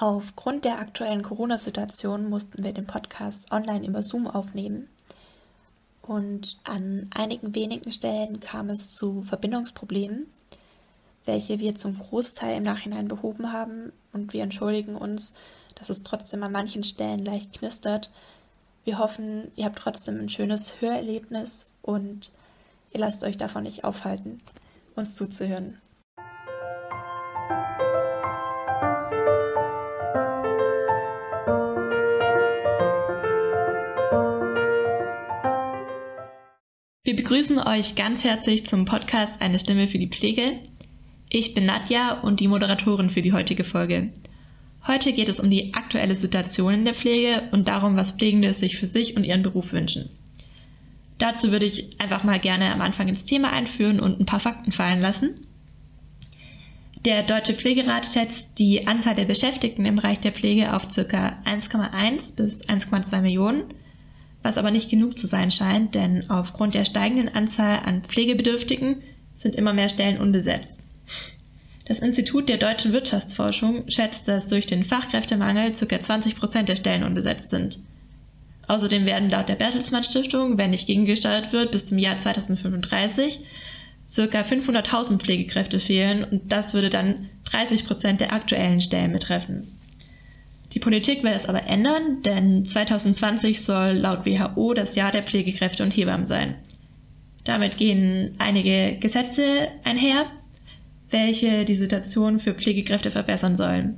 Aufgrund der aktuellen Corona-Situation mussten wir den Podcast online über Zoom aufnehmen. Und an einigen wenigen Stellen kam es zu Verbindungsproblemen, welche wir zum Großteil im Nachhinein behoben haben. Und wir entschuldigen uns, dass es trotzdem an manchen Stellen leicht knistert. Wir hoffen, ihr habt trotzdem ein schönes Hörerlebnis und ihr lasst euch davon nicht aufhalten, uns zuzuhören. Begrüßen euch ganz herzlich zum Podcast Eine Stimme für die Pflege. Ich bin Nadja und die Moderatorin für die heutige Folge. Heute geht es um die aktuelle Situation in der Pflege und darum, was Pflegende sich für sich und ihren Beruf wünschen. Dazu würde ich einfach mal gerne am Anfang ins Thema einführen und ein paar Fakten fallen lassen. Der Deutsche Pflegerat schätzt die Anzahl der Beschäftigten im Bereich der Pflege auf ca. 1,1 bis 1,2 Millionen was aber nicht genug zu sein scheint, denn aufgrund der steigenden Anzahl an Pflegebedürftigen sind immer mehr Stellen unbesetzt. Das Institut der deutschen Wirtschaftsforschung schätzt, dass durch den Fachkräftemangel ca. 20 Prozent der Stellen unbesetzt sind. Außerdem werden laut der Bertelsmann Stiftung, wenn nicht gegengesteuert wird, bis zum Jahr 2035 ca. 500.000 Pflegekräfte fehlen und das würde dann 30 Prozent der aktuellen Stellen betreffen. Die Politik will das aber ändern, denn 2020 soll laut WHO das Jahr der Pflegekräfte und Hebammen sein. Damit gehen einige Gesetze einher, welche die Situation für Pflegekräfte verbessern sollen.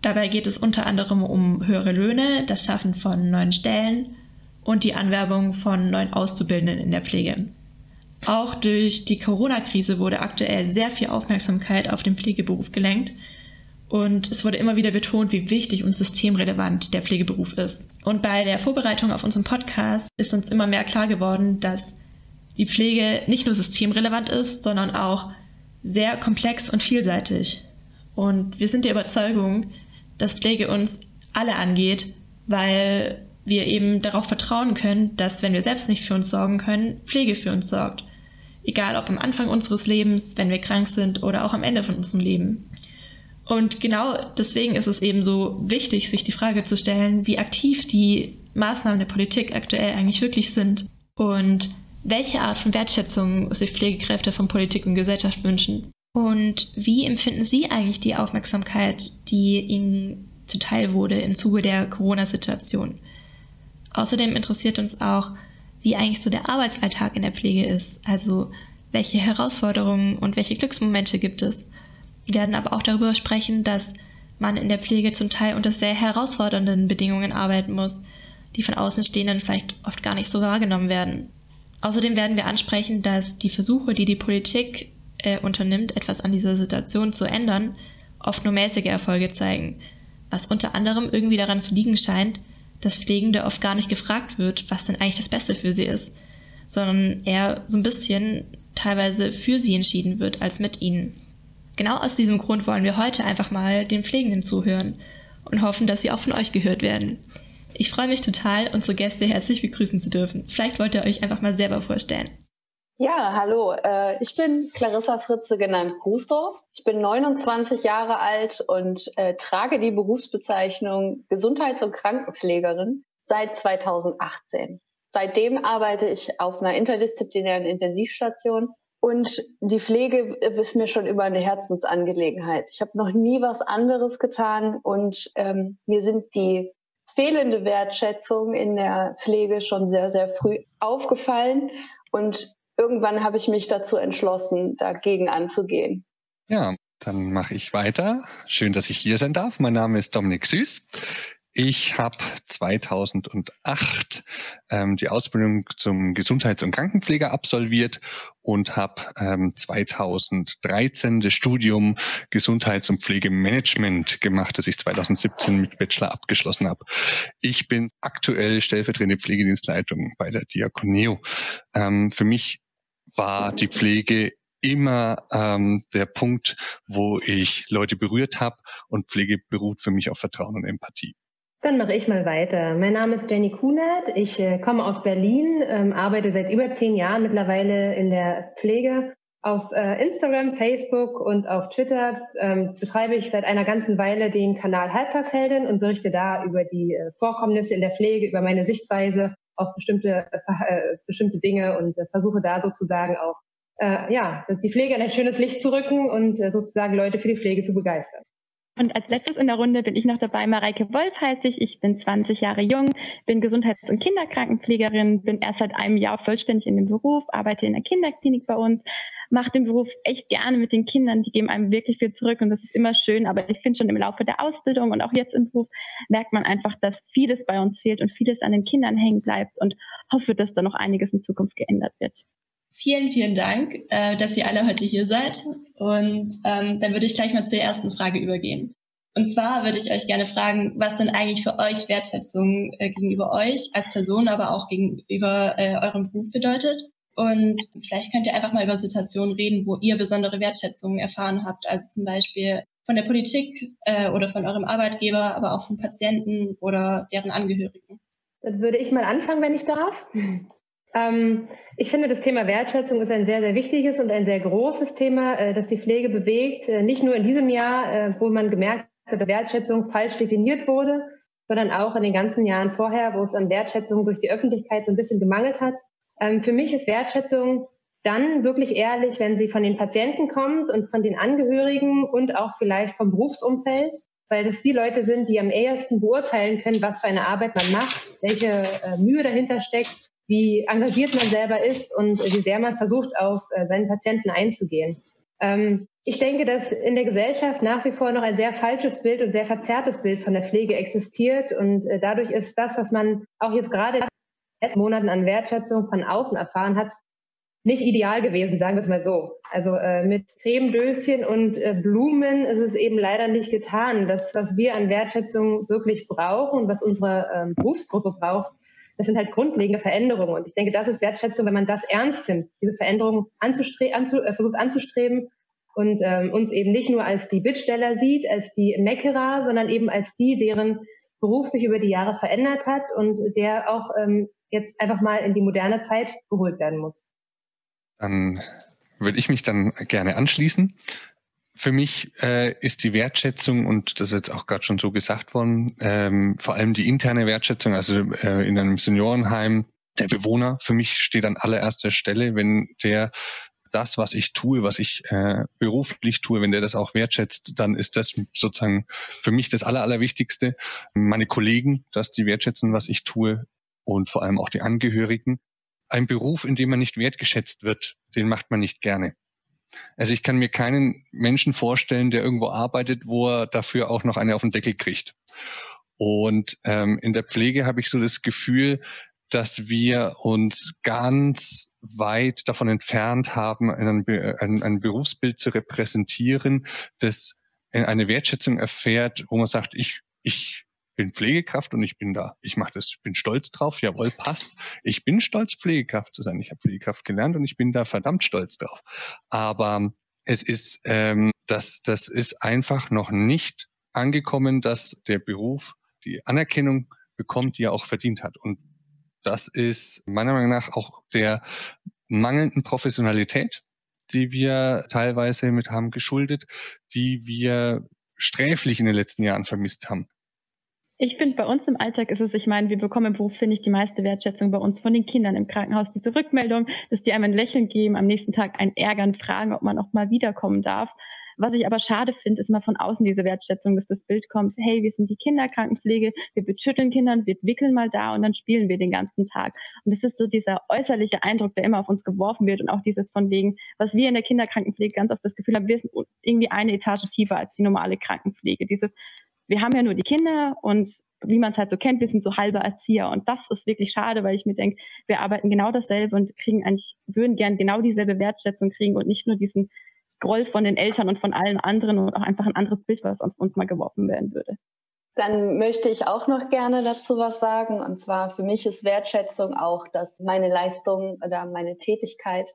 Dabei geht es unter anderem um höhere Löhne, das Schaffen von neuen Stellen und die Anwerbung von neuen Auszubildenden in der Pflege. Auch durch die Corona-Krise wurde aktuell sehr viel Aufmerksamkeit auf den Pflegeberuf gelenkt und es wurde immer wieder betont, wie wichtig und systemrelevant der Pflegeberuf ist. Und bei der Vorbereitung auf unseren Podcast ist uns immer mehr klar geworden, dass die Pflege nicht nur systemrelevant ist, sondern auch sehr komplex und vielseitig. Und wir sind der Überzeugung, dass Pflege uns alle angeht, weil wir eben darauf vertrauen können, dass wenn wir selbst nicht für uns sorgen können, Pflege für uns sorgt. Egal ob am Anfang unseres Lebens, wenn wir krank sind oder auch am Ende von unserem Leben. Und genau deswegen ist es eben so wichtig, sich die Frage zu stellen, wie aktiv die Maßnahmen der Politik aktuell eigentlich wirklich sind und welche Art von Wertschätzung sich Pflegekräfte von Politik und Gesellschaft wünschen. Und wie empfinden Sie eigentlich die Aufmerksamkeit, die Ihnen zuteil wurde im Zuge der Corona-Situation? Außerdem interessiert uns auch, wie eigentlich so der Arbeitsalltag in der Pflege ist. Also welche Herausforderungen und welche Glücksmomente gibt es? Wir werden aber auch darüber sprechen, dass man in der Pflege zum Teil unter sehr herausfordernden Bedingungen arbeiten muss, die von Außenstehenden vielleicht oft gar nicht so wahrgenommen werden. Außerdem werden wir ansprechen, dass die Versuche, die die Politik äh, unternimmt, etwas an dieser Situation zu ändern, oft nur mäßige Erfolge zeigen, was unter anderem irgendwie daran zu liegen scheint, dass Pflegende oft gar nicht gefragt wird, was denn eigentlich das Beste für sie ist, sondern eher so ein bisschen teilweise für sie entschieden wird als mit ihnen. Genau aus diesem Grund wollen wir heute einfach mal den Pflegenden zuhören und hoffen, dass sie auch von euch gehört werden. Ich freue mich total, unsere Gäste herzlich begrüßen zu dürfen. Vielleicht wollt ihr euch einfach mal selber vorstellen. Ja, hallo. Äh, ich bin Clarissa Fritze genannt Grußdorf. Ich bin 29 Jahre alt und äh, trage die Berufsbezeichnung Gesundheits- und Krankenpflegerin seit 2018. Seitdem arbeite ich auf einer interdisziplinären Intensivstation und die Pflege ist mir schon immer eine Herzensangelegenheit. Ich habe noch nie was anderes getan und ähm, mir sind die fehlende Wertschätzung in der Pflege schon sehr, sehr früh aufgefallen. Und irgendwann habe ich mich dazu entschlossen, dagegen anzugehen. Ja, dann mache ich weiter. Schön, dass ich hier sein darf. Mein Name ist Dominik Süß. Ich habe 2008 ähm, die Ausbildung zum Gesundheits- und Krankenpfleger absolviert und habe ähm, 2013 das Studium Gesundheits- und Pflegemanagement gemacht, das ich 2017 mit Bachelor abgeschlossen habe. Ich bin aktuell stellvertretende Pflegedienstleitung bei der Diakoneo. Ähm, für mich war die Pflege immer ähm, der Punkt, wo ich Leute berührt habe und Pflege beruht für mich auf Vertrauen und Empathie. Dann mache ich mal weiter. Mein Name ist Jenny Kunert. Ich äh, komme aus Berlin, ähm, arbeite seit über zehn Jahren mittlerweile in der Pflege Auf äh, Instagram, Facebook und auf Twitter ähm, betreibe ich seit einer ganzen Weile den Kanal Halbtagsheldin und berichte da über die äh, Vorkommnisse in der Pflege, über meine Sichtweise auf bestimmte, äh, bestimmte Dinge und äh, versuche da sozusagen auch äh, ja, die Pflege in ein schönes Licht zu rücken und äh, sozusagen Leute für die Pflege zu begeistern. Und als letztes in der Runde bin ich noch dabei. Mareike Wolf heiße ich. Ich bin 20 Jahre jung, bin Gesundheits- und Kinderkrankenpflegerin, bin erst seit einem Jahr vollständig in dem Beruf, arbeite in der Kinderklinik bei uns, mache den Beruf echt gerne mit den Kindern. Die geben einem wirklich viel zurück und das ist immer schön. Aber ich finde schon im Laufe der Ausbildung und auch jetzt im Beruf merkt man einfach, dass vieles bei uns fehlt und vieles an den Kindern hängen bleibt und hoffe, dass da noch einiges in Zukunft geändert wird. Vielen, vielen Dank, äh, dass ihr alle heute hier seid. Und ähm, dann würde ich gleich mal zur ersten Frage übergehen. Und zwar würde ich euch gerne fragen, was denn eigentlich für euch Wertschätzung äh, gegenüber euch als Person, aber auch gegenüber äh, eurem Beruf bedeutet. Und vielleicht könnt ihr einfach mal über Situationen reden, wo ihr besondere Wertschätzung erfahren habt. Also zum Beispiel von der Politik äh, oder von eurem Arbeitgeber, aber auch von Patienten oder deren Angehörigen. Dann würde ich mal anfangen, wenn ich darf. Ähm, ich finde, das Thema Wertschätzung ist ein sehr, sehr wichtiges und ein sehr großes Thema, äh, das die Pflege bewegt. Äh, nicht nur in diesem Jahr, äh, wo man gemerkt hat, dass Wertschätzung falsch definiert wurde, sondern auch in den ganzen Jahren vorher, wo es an Wertschätzung durch die Öffentlichkeit so ein bisschen gemangelt hat. Ähm, für mich ist Wertschätzung dann wirklich ehrlich, wenn sie von den Patienten kommt und von den Angehörigen und auch vielleicht vom Berufsumfeld, weil das die Leute sind, die am ehesten beurteilen können, was für eine Arbeit man macht, welche Mühe dahinter steckt wie engagiert man selber ist und wie sehr man versucht, auf äh, seinen Patienten einzugehen. Ähm, ich denke, dass in der Gesellschaft nach wie vor noch ein sehr falsches Bild und sehr verzerrtes Bild von der Pflege existiert. Und äh, dadurch ist das, was man auch jetzt gerade in den letzten Monaten an Wertschätzung von außen erfahren hat, nicht ideal gewesen, sagen wir es mal so. Also äh, mit Cremedöschen und äh, Blumen ist es eben leider nicht getan. Das, was wir an Wertschätzung wirklich brauchen und was unsere ähm, Berufsgruppe braucht, das sind halt grundlegende Veränderungen. Und ich denke, das ist Wertschätzung, wenn man das ernst nimmt, diese Veränderungen anzustre anzu äh, versucht anzustreben und ähm, uns eben nicht nur als die Bittsteller sieht, als die Meckerer, sondern eben als die, deren Beruf sich über die Jahre verändert hat und der auch ähm, jetzt einfach mal in die moderne Zeit geholt werden muss. Dann würde ich mich dann gerne anschließen. Für mich äh, ist die Wertschätzung, und das ist jetzt auch gerade schon so gesagt worden, ähm, vor allem die interne Wertschätzung, also äh, in einem Seniorenheim, der Bewohner für mich steht an allererster Stelle, wenn der das, was ich tue, was ich äh, beruflich tue, wenn der das auch wertschätzt, dann ist das sozusagen für mich das Aller, Allerwichtigste. Meine Kollegen, dass die wertschätzen, was ich tue und vor allem auch die Angehörigen. Ein Beruf, in dem man nicht wertgeschätzt wird, den macht man nicht gerne. Also ich kann mir keinen Menschen vorstellen, der irgendwo arbeitet, wo er dafür auch noch eine auf den Deckel kriegt. Und ähm, in der Pflege habe ich so das Gefühl, dass wir uns ganz weit davon entfernt haben, ein, ein, ein Berufsbild zu repräsentieren, das eine Wertschätzung erfährt, wo man sagt, ich, ich bin Pflegekraft und ich bin da. Ich mache das, bin stolz drauf, jawohl, passt. Ich bin stolz, Pflegekraft zu sein. Ich habe Pflegekraft gelernt und ich bin da verdammt stolz drauf. Aber es ist, ähm, das, das ist einfach noch nicht angekommen, dass der Beruf die Anerkennung bekommt, die er auch verdient hat. Und das ist meiner Meinung nach auch der mangelnden Professionalität, die wir teilweise mit haben geschuldet, die wir sträflich in den letzten Jahren vermisst haben. Ich finde, bei uns im Alltag ist es, ich meine, wir bekommen im Beruf, finde ich, die meiste Wertschätzung bei uns von den Kindern im Krankenhaus. Diese Rückmeldung, dass die einem ein Lächeln geben, am nächsten Tag ein Ärgern fragen, ob man auch mal wiederkommen darf. Was ich aber schade finde, ist immer von außen diese Wertschätzung, dass das Bild kommt, hey, wir sind die Kinderkrankenpflege, wir beschütteln Kindern, wir wickeln mal da und dann spielen wir den ganzen Tag. Und das ist so dieser äußerliche Eindruck, der immer auf uns geworfen wird und auch dieses von wegen, was wir in der Kinderkrankenpflege ganz oft das Gefühl haben, wir sind irgendwie eine Etage tiefer als die normale Krankenpflege. Dieses wir haben ja nur die Kinder und wie man es halt so kennt, wir sind so halbe Erzieher. Und das ist wirklich schade, weil ich mir denke, wir arbeiten genau dasselbe und kriegen eigentlich, würden gern genau dieselbe Wertschätzung kriegen und nicht nur diesen Groll von den Eltern und von allen anderen und auch einfach ein anderes Bild, was auf uns mal geworfen werden würde. Dann möchte ich auch noch gerne dazu was sagen. Und zwar für mich ist Wertschätzung auch, dass meine Leistung oder meine Tätigkeit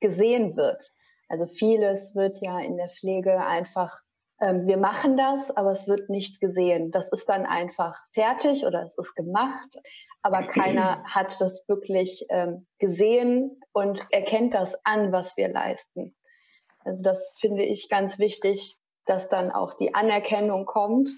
gesehen wird. Also vieles wird ja in der Pflege einfach ähm, wir machen das, aber es wird nicht gesehen. Das ist dann einfach fertig oder es ist gemacht, aber keiner hat das wirklich ähm, gesehen und erkennt das an, was wir leisten. Also das finde ich ganz wichtig, dass dann auch die Anerkennung kommt.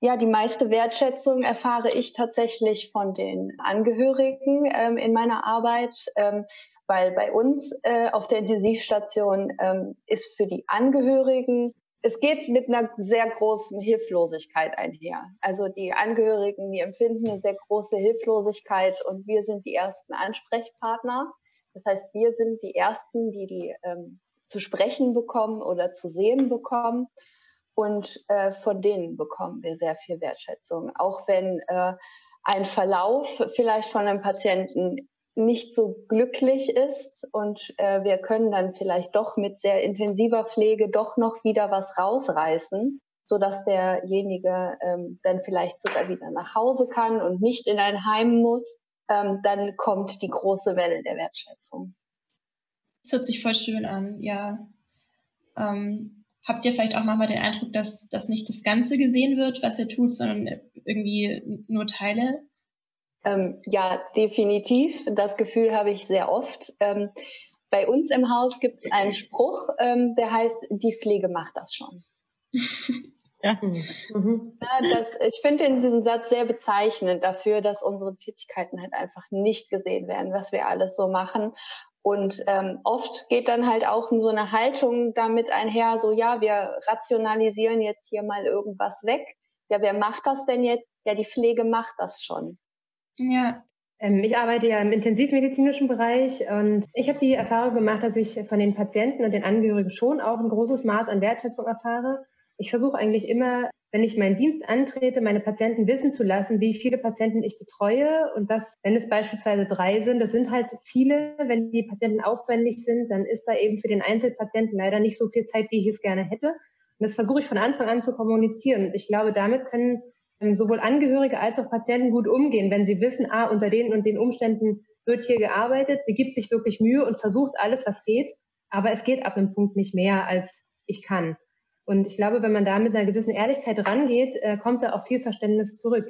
Ja, die meiste Wertschätzung erfahre ich tatsächlich von den Angehörigen ähm, in meiner Arbeit, ähm, weil bei uns äh, auf der Intensivstation ähm, ist für die Angehörigen es geht mit einer sehr großen Hilflosigkeit einher. Also die Angehörigen, die empfinden eine sehr große Hilflosigkeit und wir sind die ersten Ansprechpartner. Das heißt, wir sind die ersten, die die ähm, zu sprechen bekommen oder zu sehen bekommen. Und äh, von denen bekommen wir sehr viel Wertschätzung. Auch wenn äh, ein Verlauf vielleicht von einem Patienten nicht so glücklich ist und äh, wir können dann vielleicht doch mit sehr intensiver Pflege doch noch wieder was rausreißen, so dass derjenige ähm, dann vielleicht sogar wieder nach Hause kann und nicht in ein Heim muss, ähm, dann kommt die große Welle der Wertschätzung. Das hört sich voll schön an, ja. Ähm, habt ihr vielleicht auch manchmal den Eindruck, dass, dass nicht das Ganze gesehen wird, was ihr tut, sondern irgendwie nur Teile? Ähm, ja, definitiv. Das Gefühl habe ich sehr oft. Ähm, bei uns im Haus gibt es einen Spruch, ähm, der heißt, die Pflege macht das schon. ja. Mhm. ja das, ich finde diesen Satz sehr bezeichnend dafür, dass unsere Tätigkeiten halt einfach nicht gesehen werden, was wir alles so machen. Und ähm, oft geht dann halt auch so eine Haltung damit einher, so ja, wir rationalisieren jetzt hier mal irgendwas weg. Ja, wer macht das denn jetzt? Ja, die Pflege macht das schon. Ja. Ähm, ich arbeite ja im intensivmedizinischen Bereich und ich habe die Erfahrung gemacht, dass ich von den Patienten und den Angehörigen schon auch ein großes Maß an Wertschätzung erfahre. Ich versuche eigentlich immer, wenn ich meinen Dienst antrete, meine Patienten wissen zu lassen, wie viele Patienten ich betreue und dass, wenn es beispielsweise drei sind, das sind halt viele, wenn die Patienten aufwendig sind, dann ist da eben für den Einzelpatienten leider nicht so viel Zeit, wie ich es gerne hätte. Und das versuche ich von Anfang an zu kommunizieren. Ich glaube, damit können sowohl Angehörige als auch Patienten gut umgehen, wenn sie wissen, ah, unter den und den Umständen wird hier gearbeitet, sie gibt sich wirklich Mühe und versucht alles, was geht, aber es geht ab einem Punkt nicht mehr, als ich kann. Und ich glaube, wenn man da mit einer gewissen Ehrlichkeit rangeht, äh, kommt da auch viel Verständnis zurück.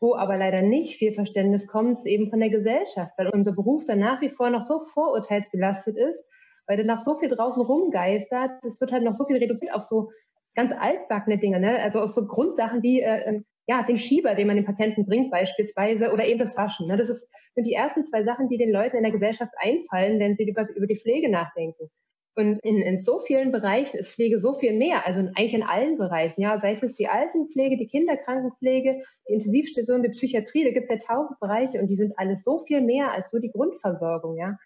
Wo aber leider nicht viel Verständnis kommt, ist eben von der Gesellschaft, weil unser Beruf dann nach wie vor noch so vorurteilsbelastet ist, weil da noch so viel draußen rumgeistert. Es wird halt noch so viel reduziert auf so ganz altbackene Dinge, ne? also auf so Grundsachen wie äh, ähm, ja, den Schieber, den man den Patienten bringt beispielsweise, oder eben das Waschen. Ne? Das ist, sind die ersten zwei Sachen, die den Leuten in der Gesellschaft einfallen, wenn sie über, über die Pflege nachdenken. Und in, in so vielen Bereichen ist Pflege so viel mehr, also eigentlich in allen Bereichen, ja, sei es die Altenpflege, die Kinderkrankenpflege, die Intensivstation, die Psychiatrie, da gibt es ja tausend Bereiche und die sind alles so viel mehr als nur die Grundversorgung, ja.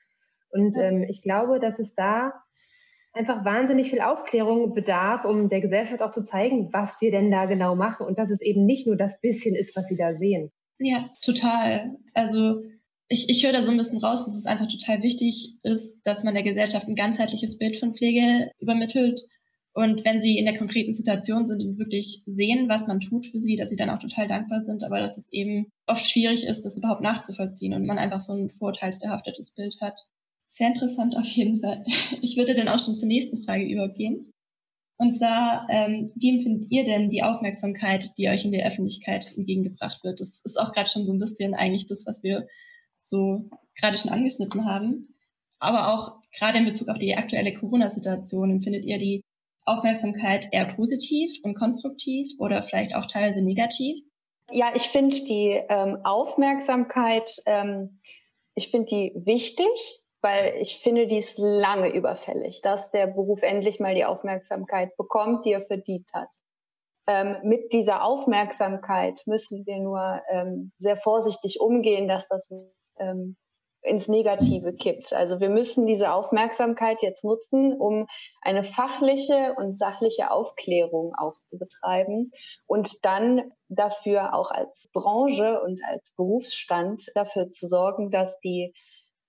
Und ähm, ich glaube, dass es da einfach wahnsinnig viel Aufklärung bedarf, um der Gesellschaft auch zu zeigen, was wir denn da genau machen und dass es eben nicht nur das bisschen ist, was sie da sehen. Ja, total. Also ich, ich höre da so ein bisschen raus, dass es einfach total wichtig ist, dass man der Gesellschaft ein ganzheitliches Bild von Pflege übermittelt. Und wenn sie in der konkreten Situation sind und wirklich sehen, was man tut für sie, dass sie dann auch total dankbar sind, aber dass es eben oft schwierig ist, das überhaupt nachzuvollziehen und man einfach so ein vorurteilsbehaftetes Bild hat. Sehr interessant auf jeden Fall. Ich würde dann auch schon zur nächsten Frage übergehen. Und zwar, ähm, wie empfindet ihr denn die Aufmerksamkeit, die euch in der Öffentlichkeit entgegengebracht wird? Das ist auch gerade schon so ein bisschen eigentlich das, was wir so gerade schon angeschnitten haben. Aber auch gerade in Bezug auf die aktuelle Corona-Situation, empfindet ihr die Aufmerksamkeit eher positiv und konstruktiv oder vielleicht auch teilweise negativ? Ja, ich finde die ähm, Aufmerksamkeit, ähm, ich finde die wichtig weil ich finde, die ist lange überfällig, dass der Beruf endlich mal die Aufmerksamkeit bekommt, die er verdient hat. Ähm, mit dieser Aufmerksamkeit müssen wir nur ähm, sehr vorsichtig umgehen, dass das ähm, ins Negative kippt. Also wir müssen diese Aufmerksamkeit jetzt nutzen, um eine fachliche und sachliche Aufklärung auch zu betreiben und dann dafür auch als Branche und als Berufsstand dafür zu sorgen, dass die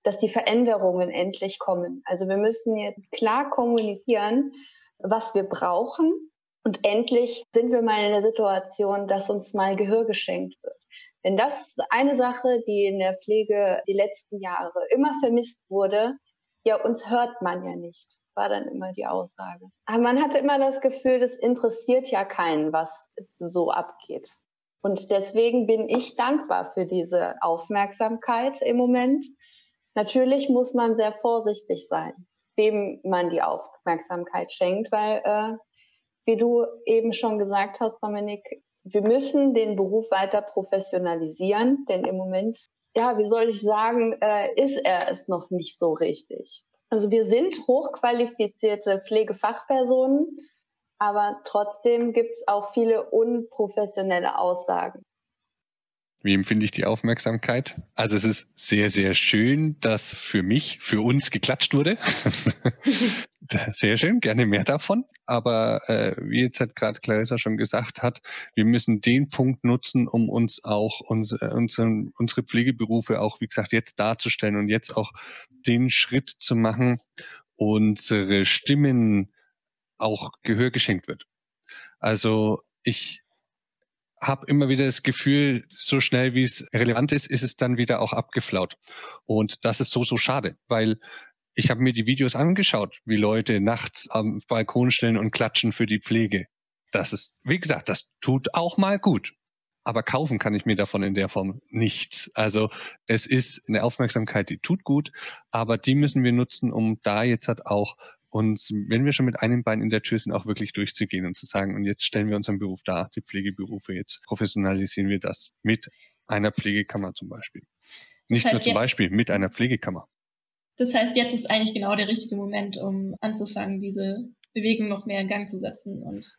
dass die Veränderungen endlich kommen. Also wir müssen jetzt klar kommunizieren, was wir brauchen. Und endlich sind wir mal in der Situation, dass uns mal Gehör geschenkt wird. Denn das ist eine Sache, die in der Pflege die letzten Jahre immer vermisst wurde. Ja, uns hört man ja nicht, war dann immer die Aussage. Aber man hatte immer das Gefühl, das interessiert ja keinen, was so abgeht. Und deswegen bin ich dankbar für diese Aufmerksamkeit im Moment Natürlich muss man sehr vorsichtig sein. wem man die Aufmerksamkeit schenkt, weil, äh, wie du eben schon gesagt hast, Dominik, wir müssen den Beruf weiter professionalisieren, denn im Moment, ja, wie soll ich sagen, äh, ist er es noch nicht so richtig. Also wir sind hochqualifizierte Pflegefachpersonen, aber trotzdem gibt es auch viele unprofessionelle Aussagen. Wie empfinde ich die Aufmerksamkeit? Also es ist sehr, sehr schön, dass für mich, für uns geklatscht wurde. sehr schön, gerne mehr davon. Aber äh, wie jetzt halt gerade Clarissa schon gesagt hat, wir müssen den Punkt nutzen, um uns auch uns, äh, unseren, unsere Pflegeberufe auch, wie gesagt, jetzt darzustellen und jetzt auch den Schritt zu machen, unsere Stimmen auch Gehör geschenkt wird. Also ich habe immer wieder das Gefühl, so schnell wie es relevant ist, ist es dann wieder auch abgeflaut. Und das ist so, so schade, weil ich habe mir die Videos angeschaut, wie Leute nachts am Balkon stellen und klatschen für die Pflege. Das ist, wie gesagt, das tut auch mal gut. Aber kaufen kann ich mir davon in der Form nichts. Also es ist eine Aufmerksamkeit, die tut gut, aber die müssen wir nutzen, um da jetzt halt auch und wenn wir schon mit einem Bein in der Tür sind, auch wirklich durchzugehen und zu sagen, und jetzt stellen wir unseren Beruf dar, die Pflegeberufe, jetzt professionalisieren wir das mit einer Pflegekammer zum Beispiel. Nicht das heißt nur zum jetzt, Beispiel, mit einer Pflegekammer. Das heißt, jetzt ist eigentlich genau der richtige Moment, um anzufangen, diese Bewegung noch mehr in Gang zu setzen und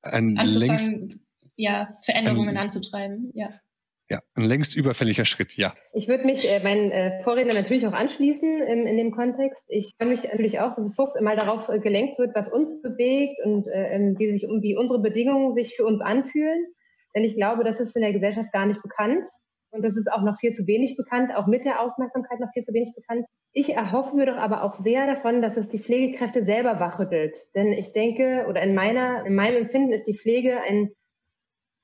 ein anzufangen, ja, Veränderungen ein, anzutreiben. Ja. Ja, ein längst überfälliger Schritt, ja. Ich würde mich äh, meinen äh, Vorredner natürlich auch anschließen ähm, in dem Kontext. Ich freue mich natürlich auch, dass es Fuchs mal darauf äh, gelenkt wird, was uns bewegt und äh, ähm, wie, sich, wie unsere Bedingungen sich für uns anfühlen. Denn ich glaube, das ist in der Gesellschaft gar nicht bekannt. Und das ist auch noch viel zu wenig bekannt, auch mit der Aufmerksamkeit noch viel zu wenig bekannt. Ich erhoffe mir doch aber auch sehr davon, dass es die Pflegekräfte selber wachrüttelt. Denn ich denke, oder in meiner, in meinem Empfinden ist die Pflege ein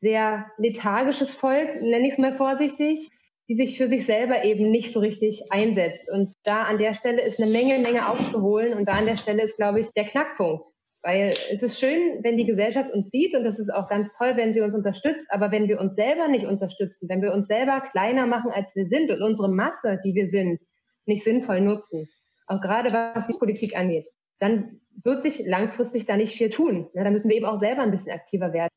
sehr lethargisches Volk, nenne ich es mal vorsichtig, die sich für sich selber eben nicht so richtig einsetzt. Und da an der Stelle ist eine Menge, Menge aufzuholen. Und da an der Stelle ist, glaube ich, der Knackpunkt. Weil es ist schön, wenn die Gesellschaft uns sieht und das ist auch ganz toll, wenn sie uns unterstützt. Aber wenn wir uns selber nicht unterstützen, wenn wir uns selber kleiner machen, als wir sind und unsere Masse, die wir sind, nicht sinnvoll nutzen, auch gerade was die Politik angeht, dann wird sich langfristig da nicht viel tun. Ja, da müssen wir eben auch selber ein bisschen aktiver werden.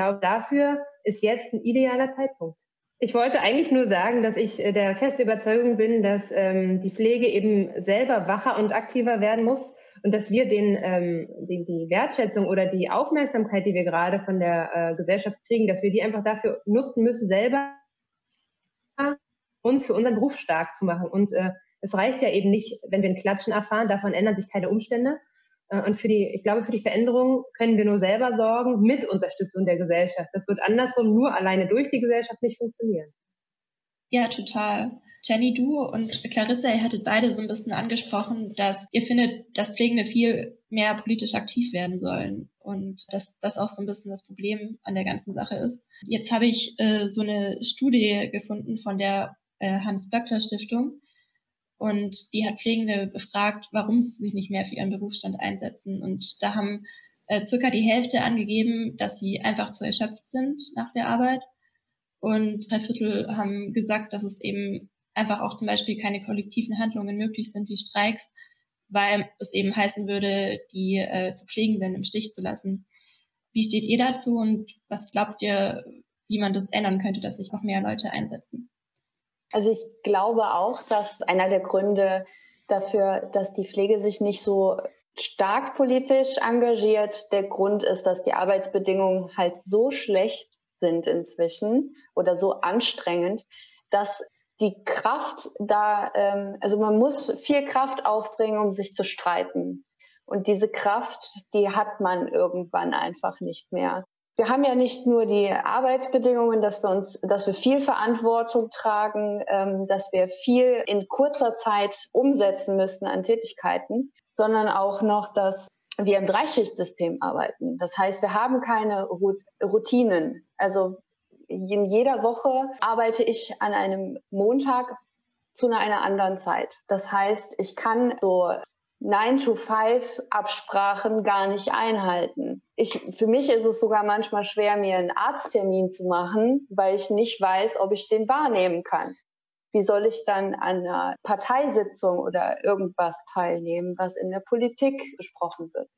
Ich glaube, dafür ist jetzt ein idealer Zeitpunkt. Ich wollte eigentlich nur sagen, dass ich äh, der festen Überzeugung bin, dass ähm, die Pflege eben selber wacher und aktiver werden muss und dass wir den, ähm, die, die Wertschätzung oder die Aufmerksamkeit, die wir gerade von der äh, Gesellschaft kriegen, dass wir die einfach dafür nutzen müssen, selber uns für unseren Beruf stark zu machen. Und äh, es reicht ja eben nicht, wenn wir ein Klatschen erfahren, davon ändern sich keine Umstände, und für die, ich glaube, für die Veränderung können wir nur selber sorgen mit Unterstützung der Gesellschaft. Das wird andersrum nur alleine durch die Gesellschaft nicht funktionieren. Ja, total. Jenny, du und Clarissa, ihr hattet beide so ein bisschen angesprochen, dass ihr findet, dass Pflegende viel mehr politisch aktiv werden sollen und dass das auch so ein bisschen das Problem an der ganzen Sache ist. Jetzt habe ich äh, so eine Studie gefunden von der äh, Hans-Böckler-Stiftung, und die hat Pflegende befragt, warum sie sich nicht mehr für ihren Berufsstand einsetzen. Und da haben äh, circa die Hälfte angegeben, dass sie einfach zu erschöpft sind nach der Arbeit. Und drei Viertel haben gesagt, dass es eben einfach auch zum Beispiel keine kollektiven Handlungen möglich sind wie Streiks, weil es eben heißen würde, die äh, zu Pflegenden im Stich zu lassen. Wie steht ihr dazu und was glaubt ihr, wie man das ändern könnte, dass sich noch mehr Leute einsetzen? Also ich glaube auch, dass einer der Gründe dafür, dass die Pflege sich nicht so stark politisch engagiert, der Grund ist, dass die Arbeitsbedingungen halt so schlecht sind inzwischen oder so anstrengend, dass die Kraft da, ähm, also man muss viel Kraft aufbringen, um sich zu streiten. Und diese Kraft, die hat man irgendwann einfach nicht mehr wir haben ja nicht nur die Arbeitsbedingungen, dass wir uns, dass wir viel Verantwortung tragen, ähm, dass wir viel in kurzer Zeit umsetzen müssen an Tätigkeiten, sondern auch noch, dass wir im Dreischichtsystem arbeiten. Das heißt, wir haben keine Routinen. Also in jeder Woche arbeite ich an einem Montag zu einer anderen Zeit. Das heißt, ich kann so 9-to-5-Absprachen gar nicht einhalten. Ich, für mich ist es sogar manchmal schwer, mir einen Arzttermin zu machen, weil ich nicht weiß, ob ich den wahrnehmen kann. Wie soll ich dann an einer Parteisitzung oder irgendwas teilnehmen, was in der Politik besprochen wird?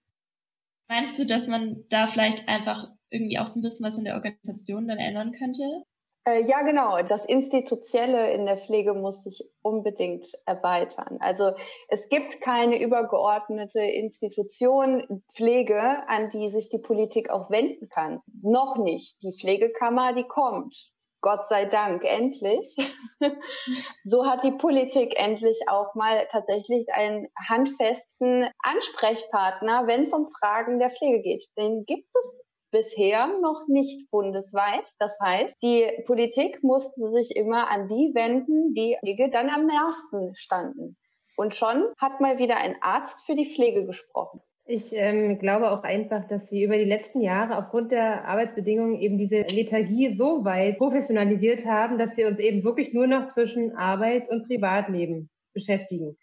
Meinst du, dass man da vielleicht einfach irgendwie auch so ein bisschen was in der Organisation dann ändern könnte? Äh, ja, genau. Das Institutionelle in der Pflege muss sich unbedingt erweitern. Also es gibt keine übergeordnete Institution Pflege, an die sich die Politik auch wenden kann. Noch nicht. Die Pflegekammer, die kommt. Gott sei Dank, endlich. so hat die Politik endlich auch mal tatsächlich einen handfesten Ansprechpartner, wenn es um Fragen der Pflege geht. Den gibt es bisher noch nicht bundesweit. Das heißt, die Politik musste sich immer an die wenden, die dann am nächsten standen. Und schon hat mal wieder ein Arzt für die Pflege gesprochen. Ich ähm, glaube auch einfach, dass wir über die letzten Jahre aufgrund der Arbeitsbedingungen eben diese Lethargie so weit professionalisiert haben, dass wir uns eben wirklich nur noch zwischen Arbeit und Privatleben beschäftigen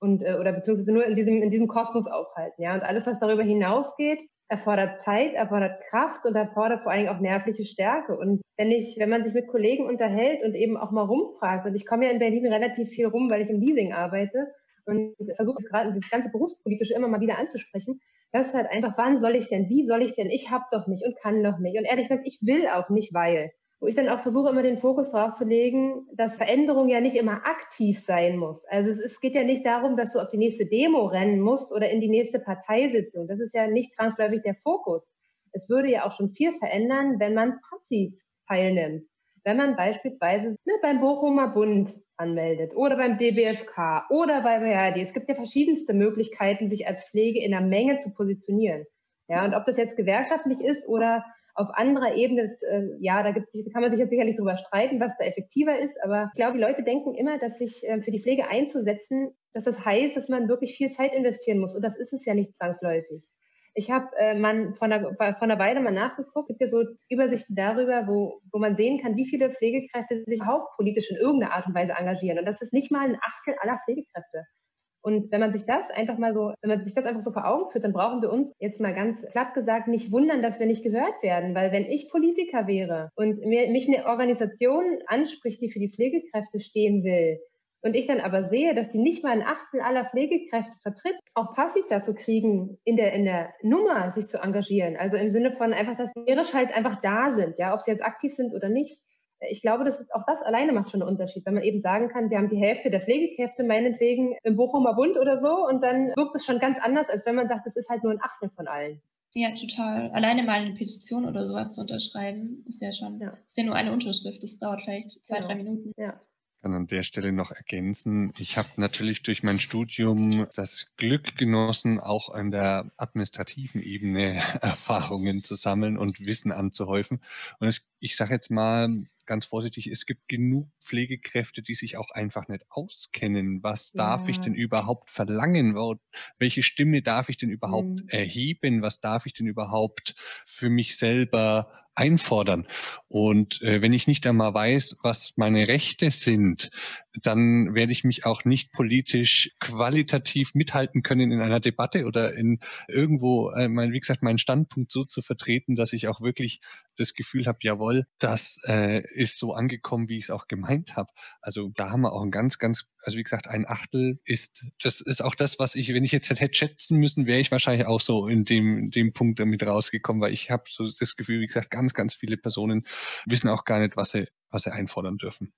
und äh, oder beziehungsweise nur in diesem in diesem Kosmos aufhalten. Ja, und alles, was darüber hinausgeht, erfordert Zeit, erfordert Kraft und erfordert vor allen Dingen auch nervliche Stärke. Und wenn ich, wenn man sich mit Kollegen unterhält und eben auch mal rumfragt, und ich komme ja in Berlin relativ viel rum, weil ich im Leasing arbeite und versuche es gerade das ganze berufspolitische immer mal wieder anzusprechen, das ist halt einfach, wann soll ich denn, wie soll ich denn, ich habe doch nicht und kann doch nicht. Und ehrlich gesagt, ich will auch nicht, weil wo ich dann auch versuche, immer den Fokus darauf zu legen, dass Veränderung ja nicht immer aktiv sein muss. Also es, es, geht ja nicht darum, dass du auf die nächste Demo rennen musst oder in die nächste Parteisitzung. Das ist ja nicht zwangsläufig der Fokus. Es würde ja auch schon viel verändern, wenn man passiv teilnimmt. Wenn man beispielsweise ne, beim Bochumer Bund anmeldet oder beim DBFK oder bei BRD. Es gibt ja verschiedenste Möglichkeiten, sich als Pflege in der Menge zu positionieren. Ja, und ob das jetzt gewerkschaftlich ist oder auf anderer Ebene, das, äh, ja, da gibt's, kann man sich jetzt sicherlich drüber streiten, was da effektiver ist, aber ich glaube, die Leute denken immer, dass sich äh, für die Pflege einzusetzen, dass das heißt, dass man wirklich viel Zeit investieren muss und das ist es ja nicht zwangsläufig. Ich habe äh, von einer, von einer Weile mal nachgeguckt, gibt ja so Übersichten darüber, wo, wo man sehen kann, wie viele Pflegekräfte sich überhaupt politisch in irgendeiner Art und Weise engagieren. Und das ist nicht mal ein Achtel aller Pflegekräfte. Und wenn man sich das einfach mal so, wenn man sich das einfach so vor Augen führt, dann brauchen wir uns jetzt mal ganz platt gesagt nicht wundern, dass wir nicht gehört werden. Weil wenn ich Politiker wäre und mir, mich eine Organisation anspricht, die für die Pflegekräfte stehen will, und ich dann aber sehe, dass sie nicht mal ein Achtel aller Pflegekräfte vertritt, auch passiv dazu kriegen, in der, in der Nummer sich zu engagieren. Also im Sinne von einfach, dass die halt einfach da sind, ja, ob sie jetzt aktiv sind oder nicht ich glaube, dass auch das alleine macht schon einen Unterschied, wenn man eben sagen kann, wir haben die Hälfte der Pflegekräfte meinetwegen im Bochumer Bund oder so und dann wirkt es schon ganz anders, als wenn man sagt, das ist halt nur ein Achtel von allen. Ja, total. Alleine mal eine Petition oder sowas zu unterschreiben, ist ja schon, ja. ist ja nur eine Unterschrift. Das dauert vielleicht zwei, genau. drei Minuten. Ja kann an der Stelle noch ergänzen. Ich habe natürlich durch mein Studium das Glück genossen, auch an der administrativen Ebene Erfahrungen zu sammeln und Wissen anzuhäufen. Und es, ich sage jetzt mal ganz vorsichtig, es gibt genug Pflegekräfte, die sich auch einfach nicht auskennen. Was darf ja. ich denn überhaupt verlangen? Welche Stimme darf ich denn überhaupt mhm. erheben? Was darf ich denn überhaupt für mich selber einfordern. Und äh, wenn ich nicht einmal weiß, was meine Rechte sind, dann werde ich mich auch nicht politisch qualitativ mithalten können in einer Debatte oder in irgendwo, äh, mein, wie gesagt, meinen Standpunkt so zu vertreten, dass ich auch wirklich das Gefühl habe, jawohl, das äh, ist so angekommen, wie ich es auch gemeint habe. Also da haben wir auch ein ganz, ganz, also wie gesagt, ein Achtel ist, das ist auch das, was ich, wenn ich jetzt hätte schätzen müssen, wäre ich wahrscheinlich auch so in dem, dem Punkt damit rausgekommen, weil ich habe so das Gefühl, wie gesagt, ganz, ganz viele Personen wissen auch gar nicht, was sie, was sie einfordern dürfen.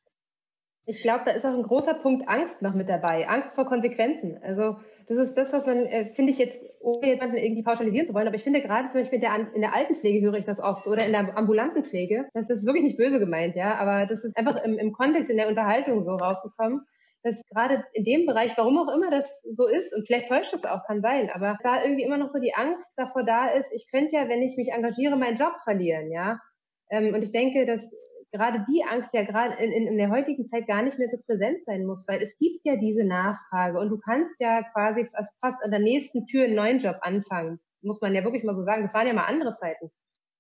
Ich glaube, da ist auch ein großer Punkt Angst noch mit dabei, Angst vor Konsequenzen. Also das ist das, was man, äh, finde ich jetzt, ohne jemanden irgendwie pauschalisieren zu wollen, aber ich finde gerade zum Beispiel in der, in der Altenpflege höre ich das oft oder in der ambulanten Pflege, das ist wirklich nicht böse gemeint, ja, aber das ist einfach im, im Kontext, in der Unterhaltung so rausgekommen, dass gerade in dem Bereich, warum auch immer das so ist, und vielleicht täuscht das auch, kann sein, aber da irgendwie immer noch so die Angst davor da ist, ich könnte ja, wenn ich mich engagiere, meinen Job verlieren, ja. Ähm, und ich denke, dass gerade die Angst ja gerade in, in, in der heutigen Zeit gar nicht mehr so präsent sein muss, weil es gibt ja diese Nachfrage und du kannst ja quasi fast, fast an der nächsten Tür einen neuen Job anfangen. Muss man ja wirklich mal so sagen. Das waren ja mal andere Zeiten.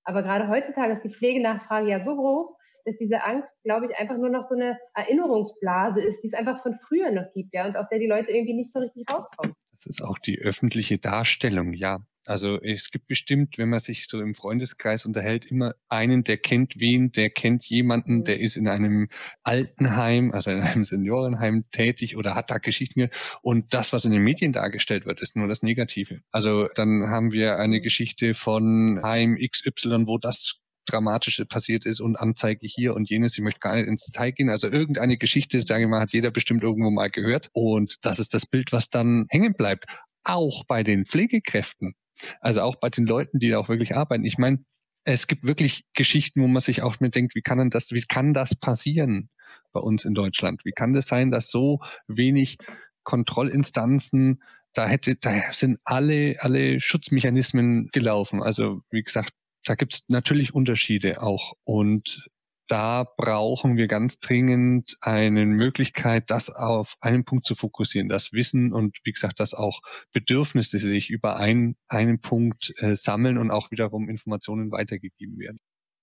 Aber gerade heutzutage ist die Pflegenachfrage ja so groß, dass diese Angst, glaube ich, einfach nur noch so eine Erinnerungsblase ist, die es einfach von früher noch gibt, ja, und aus der die Leute irgendwie nicht so richtig rauskommen. Das ist auch die öffentliche Darstellung, ja. Also es gibt bestimmt, wenn man sich so im Freundeskreis unterhält, immer einen, der kennt wen, der kennt jemanden, mhm. der ist in einem Altenheim, also in einem Seniorenheim tätig oder hat da Geschichten. Und das, was in den Medien dargestellt wird, ist nur das Negative. Also dann haben wir eine mhm. Geschichte von Heim XY, wo das Dramatische passiert ist und Anzeige hier und jenes. Ich möchte gar nicht ins Detail gehen. Also irgendeine Geschichte, sage ich mal, hat jeder bestimmt irgendwo mal gehört. Und das ist das Bild, was dann hängen bleibt. Auch bei den Pflegekräften. Also auch bei den Leuten, die auch wirklich arbeiten. Ich meine, es gibt wirklich Geschichten, wo man sich auch mit denkt, wie kann denn das, wie kann das passieren bei uns in Deutschland? Wie kann das sein, dass so wenig Kontrollinstanzen da hätte, da sind alle, alle Schutzmechanismen gelaufen. Also wie gesagt, da gibt es natürlich Unterschiede auch. Und da brauchen wir ganz dringend eine Möglichkeit, das auf einen Punkt zu fokussieren, das Wissen und wie gesagt, das auch Bedürfnisse sich über ein, einen Punkt äh, sammeln und auch wiederum Informationen weitergegeben werden.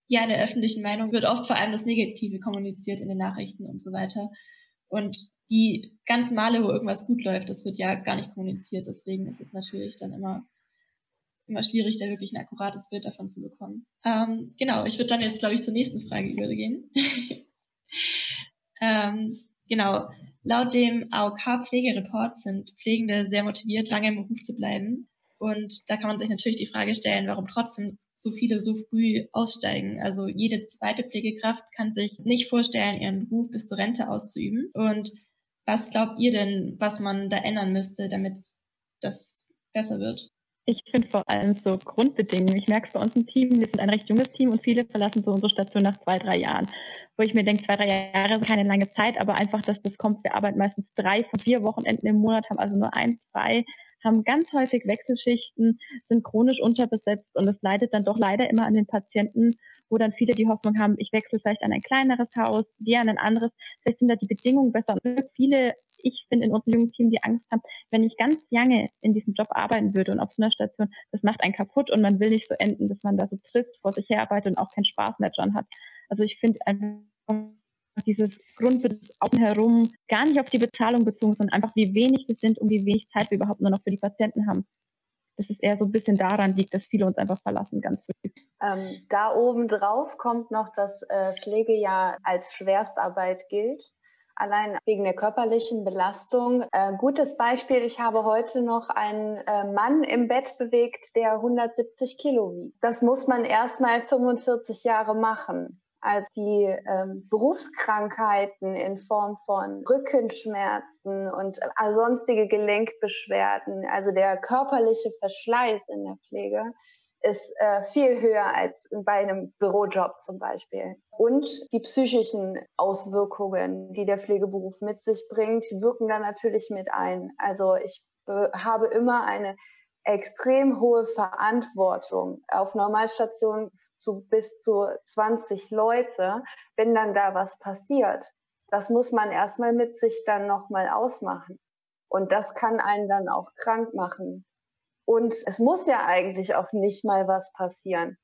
Ja, in der öffentlichen Meinung wird oft vor allem das Negative kommuniziert in den Nachrichten und so weiter. Und die ganzen Male, wo irgendwas gut läuft, das wird ja gar nicht kommuniziert. Deswegen ist es natürlich dann immer immer schwierig, da wirklich ein akkurates Bild davon zu bekommen. Ähm, genau, ich würde dann jetzt, glaube ich, zur nächsten Frage übergehen. ähm, genau, laut dem AOK-Pflegereport sind Pflegende sehr motiviert, lange im Beruf zu bleiben. Und da kann man sich natürlich die Frage stellen, warum trotzdem so viele so früh aussteigen. Also jede zweite Pflegekraft kann sich nicht vorstellen, ihren Beruf bis zur Rente auszuüben. Und was glaubt ihr denn, was man da ändern müsste, damit das besser wird? Ich finde vor allem so Grundbedingungen. Ich merke es bei uns im Team, wir sind ein recht junges Team und viele verlassen so unsere Station nach zwei, drei Jahren. Wo ich mir denke, zwei, drei Jahre ist keine lange Zeit, aber einfach, dass das kommt. Wir arbeiten meistens drei von vier Wochenenden im Monat, haben also nur ein, zwei, haben ganz häufig Wechselschichten, sind chronisch unterbesetzt und es leidet dann doch leider immer an den Patienten, wo dann viele die Hoffnung haben, ich wechsle vielleicht an ein kleineres Haus, die an ein anderes. Vielleicht sind da die Bedingungen besser. Und viele ich bin in unserem jungen Team, die Angst haben, wenn ich ganz lange in diesem Job arbeiten würde und auf so einer Station, das macht einen kaputt und man will nicht so enden, dass man da so trist vor sich her arbeitet und auch keinen Spaß mehr dran hat. Also ich finde einfach dieses Grundbedürfnis herum gar nicht auf die Bezahlung bezogen, sondern einfach wie wenig wir sind und wie wenig Zeit wir überhaupt nur noch für die Patienten haben. Dass es eher so ein bisschen daran liegt, dass viele uns einfach verlassen, ganz früh. Ähm, da oben drauf kommt noch, dass äh, Pflege ja als Schwerstarbeit gilt allein wegen der körperlichen Belastung. Äh, gutes Beispiel, ich habe heute noch einen äh, Mann im Bett bewegt, der 170 Kilo wiegt. Das muss man erstmal 45 Jahre machen. Also die ähm, Berufskrankheiten in Form von Rückenschmerzen und äh, sonstige Gelenkbeschwerden, also der körperliche Verschleiß in der Pflege, ist äh, viel höher als bei einem Bürojob zum Beispiel. Und die psychischen Auswirkungen, die der Pflegeberuf mit sich bringt, wirken da natürlich mit ein. Also ich habe immer eine extrem hohe Verantwortung auf Normalstationen zu bis zu 20 Leute, wenn dann da was passiert. Das muss man erstmal mit sich dann nochmal ausmachen. Und das kann einen dann auch krank machen. Und es muss ja eigentlich auch nicht mal was passieren.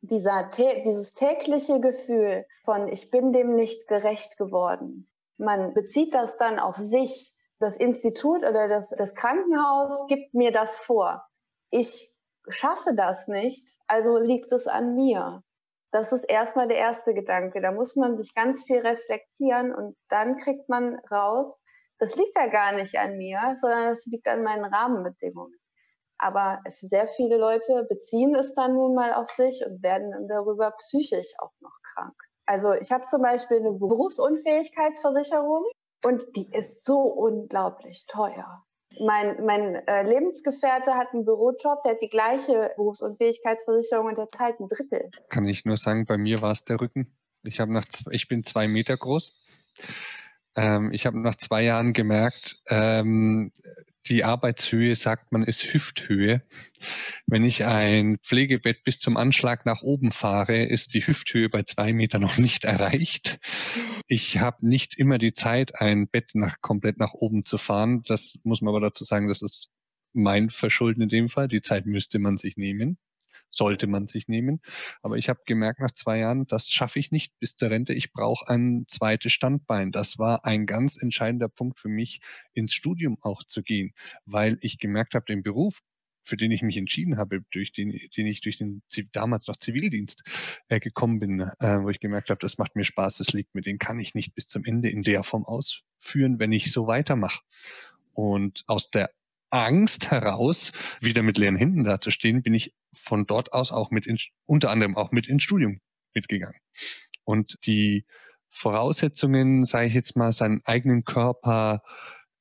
Dieser, dieses tägliche Gefühl von, ich bin dem nicht gerecht geworden. Man bezieht das dann auf sich. Das Institut oder das, das Krankenhaus gibt mir das vor. Ich schaffe das nicht, also liegt es an mir. Das ist erstmal der erste Gedanke. Da muss man sich ganz viel reflektieren und dann kriegt man raus, das liegt ja gar nicht an mir, sondern es liegt an meinen Rahmenbedingungen. Aber sehr viele Leute beziehen es dann nun mal auf sich und werden dann darüber psychisch auch noch krank. Also ich habe zum Beispiel eine Berufsunfähigkeitsversicherung und die ist so unglaublich teuer. Mein, mein äh, Lebensgefährte hat einen Bürojob, der hat die gleiche Berufsunfähigkeitsversicherung und der zahlt ein Drittel. Kann ich nur sagen, bei mir war es der Rücken. Ich habe nach ich bin zwei Meter groß. Ähm, ich habe nach zwei Jahren gemerkt, ähm, die Arbeitshöhe sagt man ist Hüfthöhe. Wenn ich ein Pflegebett bis zum Anschlag nach oben fahre, ist die Hüfthöhe bei zwei Meter noch nicht erreicht. Ich habe nicht immer die Zeit, ein Bett nach, komplett nach oben zu fahren. Das muss man aber dazu sagen, das ist mein Verschulden in dem Fall. Die Zeit müsste man sich nehmen. Sollte man sich nehmen. Aber ich habe gemerkt nach zwei Jahren, das schaffe ich nicht bis zur Rente. Ich brauche ein zweites Standbein. Das war ein ganz entscheidender Punkt für mich, ins Studium auch zu gehen, weil ich gemerkt habe, den Beruf, für den ich mich entschieden habe, durch den, den ich durch den damals noch Zivildienst äh, gekommen bin, äh, wo ich gemerkt habe, das macht mir Spaß, das liegt mir, den kann ich nicht bis zum Ende in der Form ausführen, wenn ich so weitermache. Und aus der Angst heraus, wieder mit leeren Händen dazustehen, bin ich von dort aus auch mit in, unter anderem auch mit ins Studium mitgegangen. Und die Voraussetzungen, sage ich jetzt mal, seinen eigenen Körper,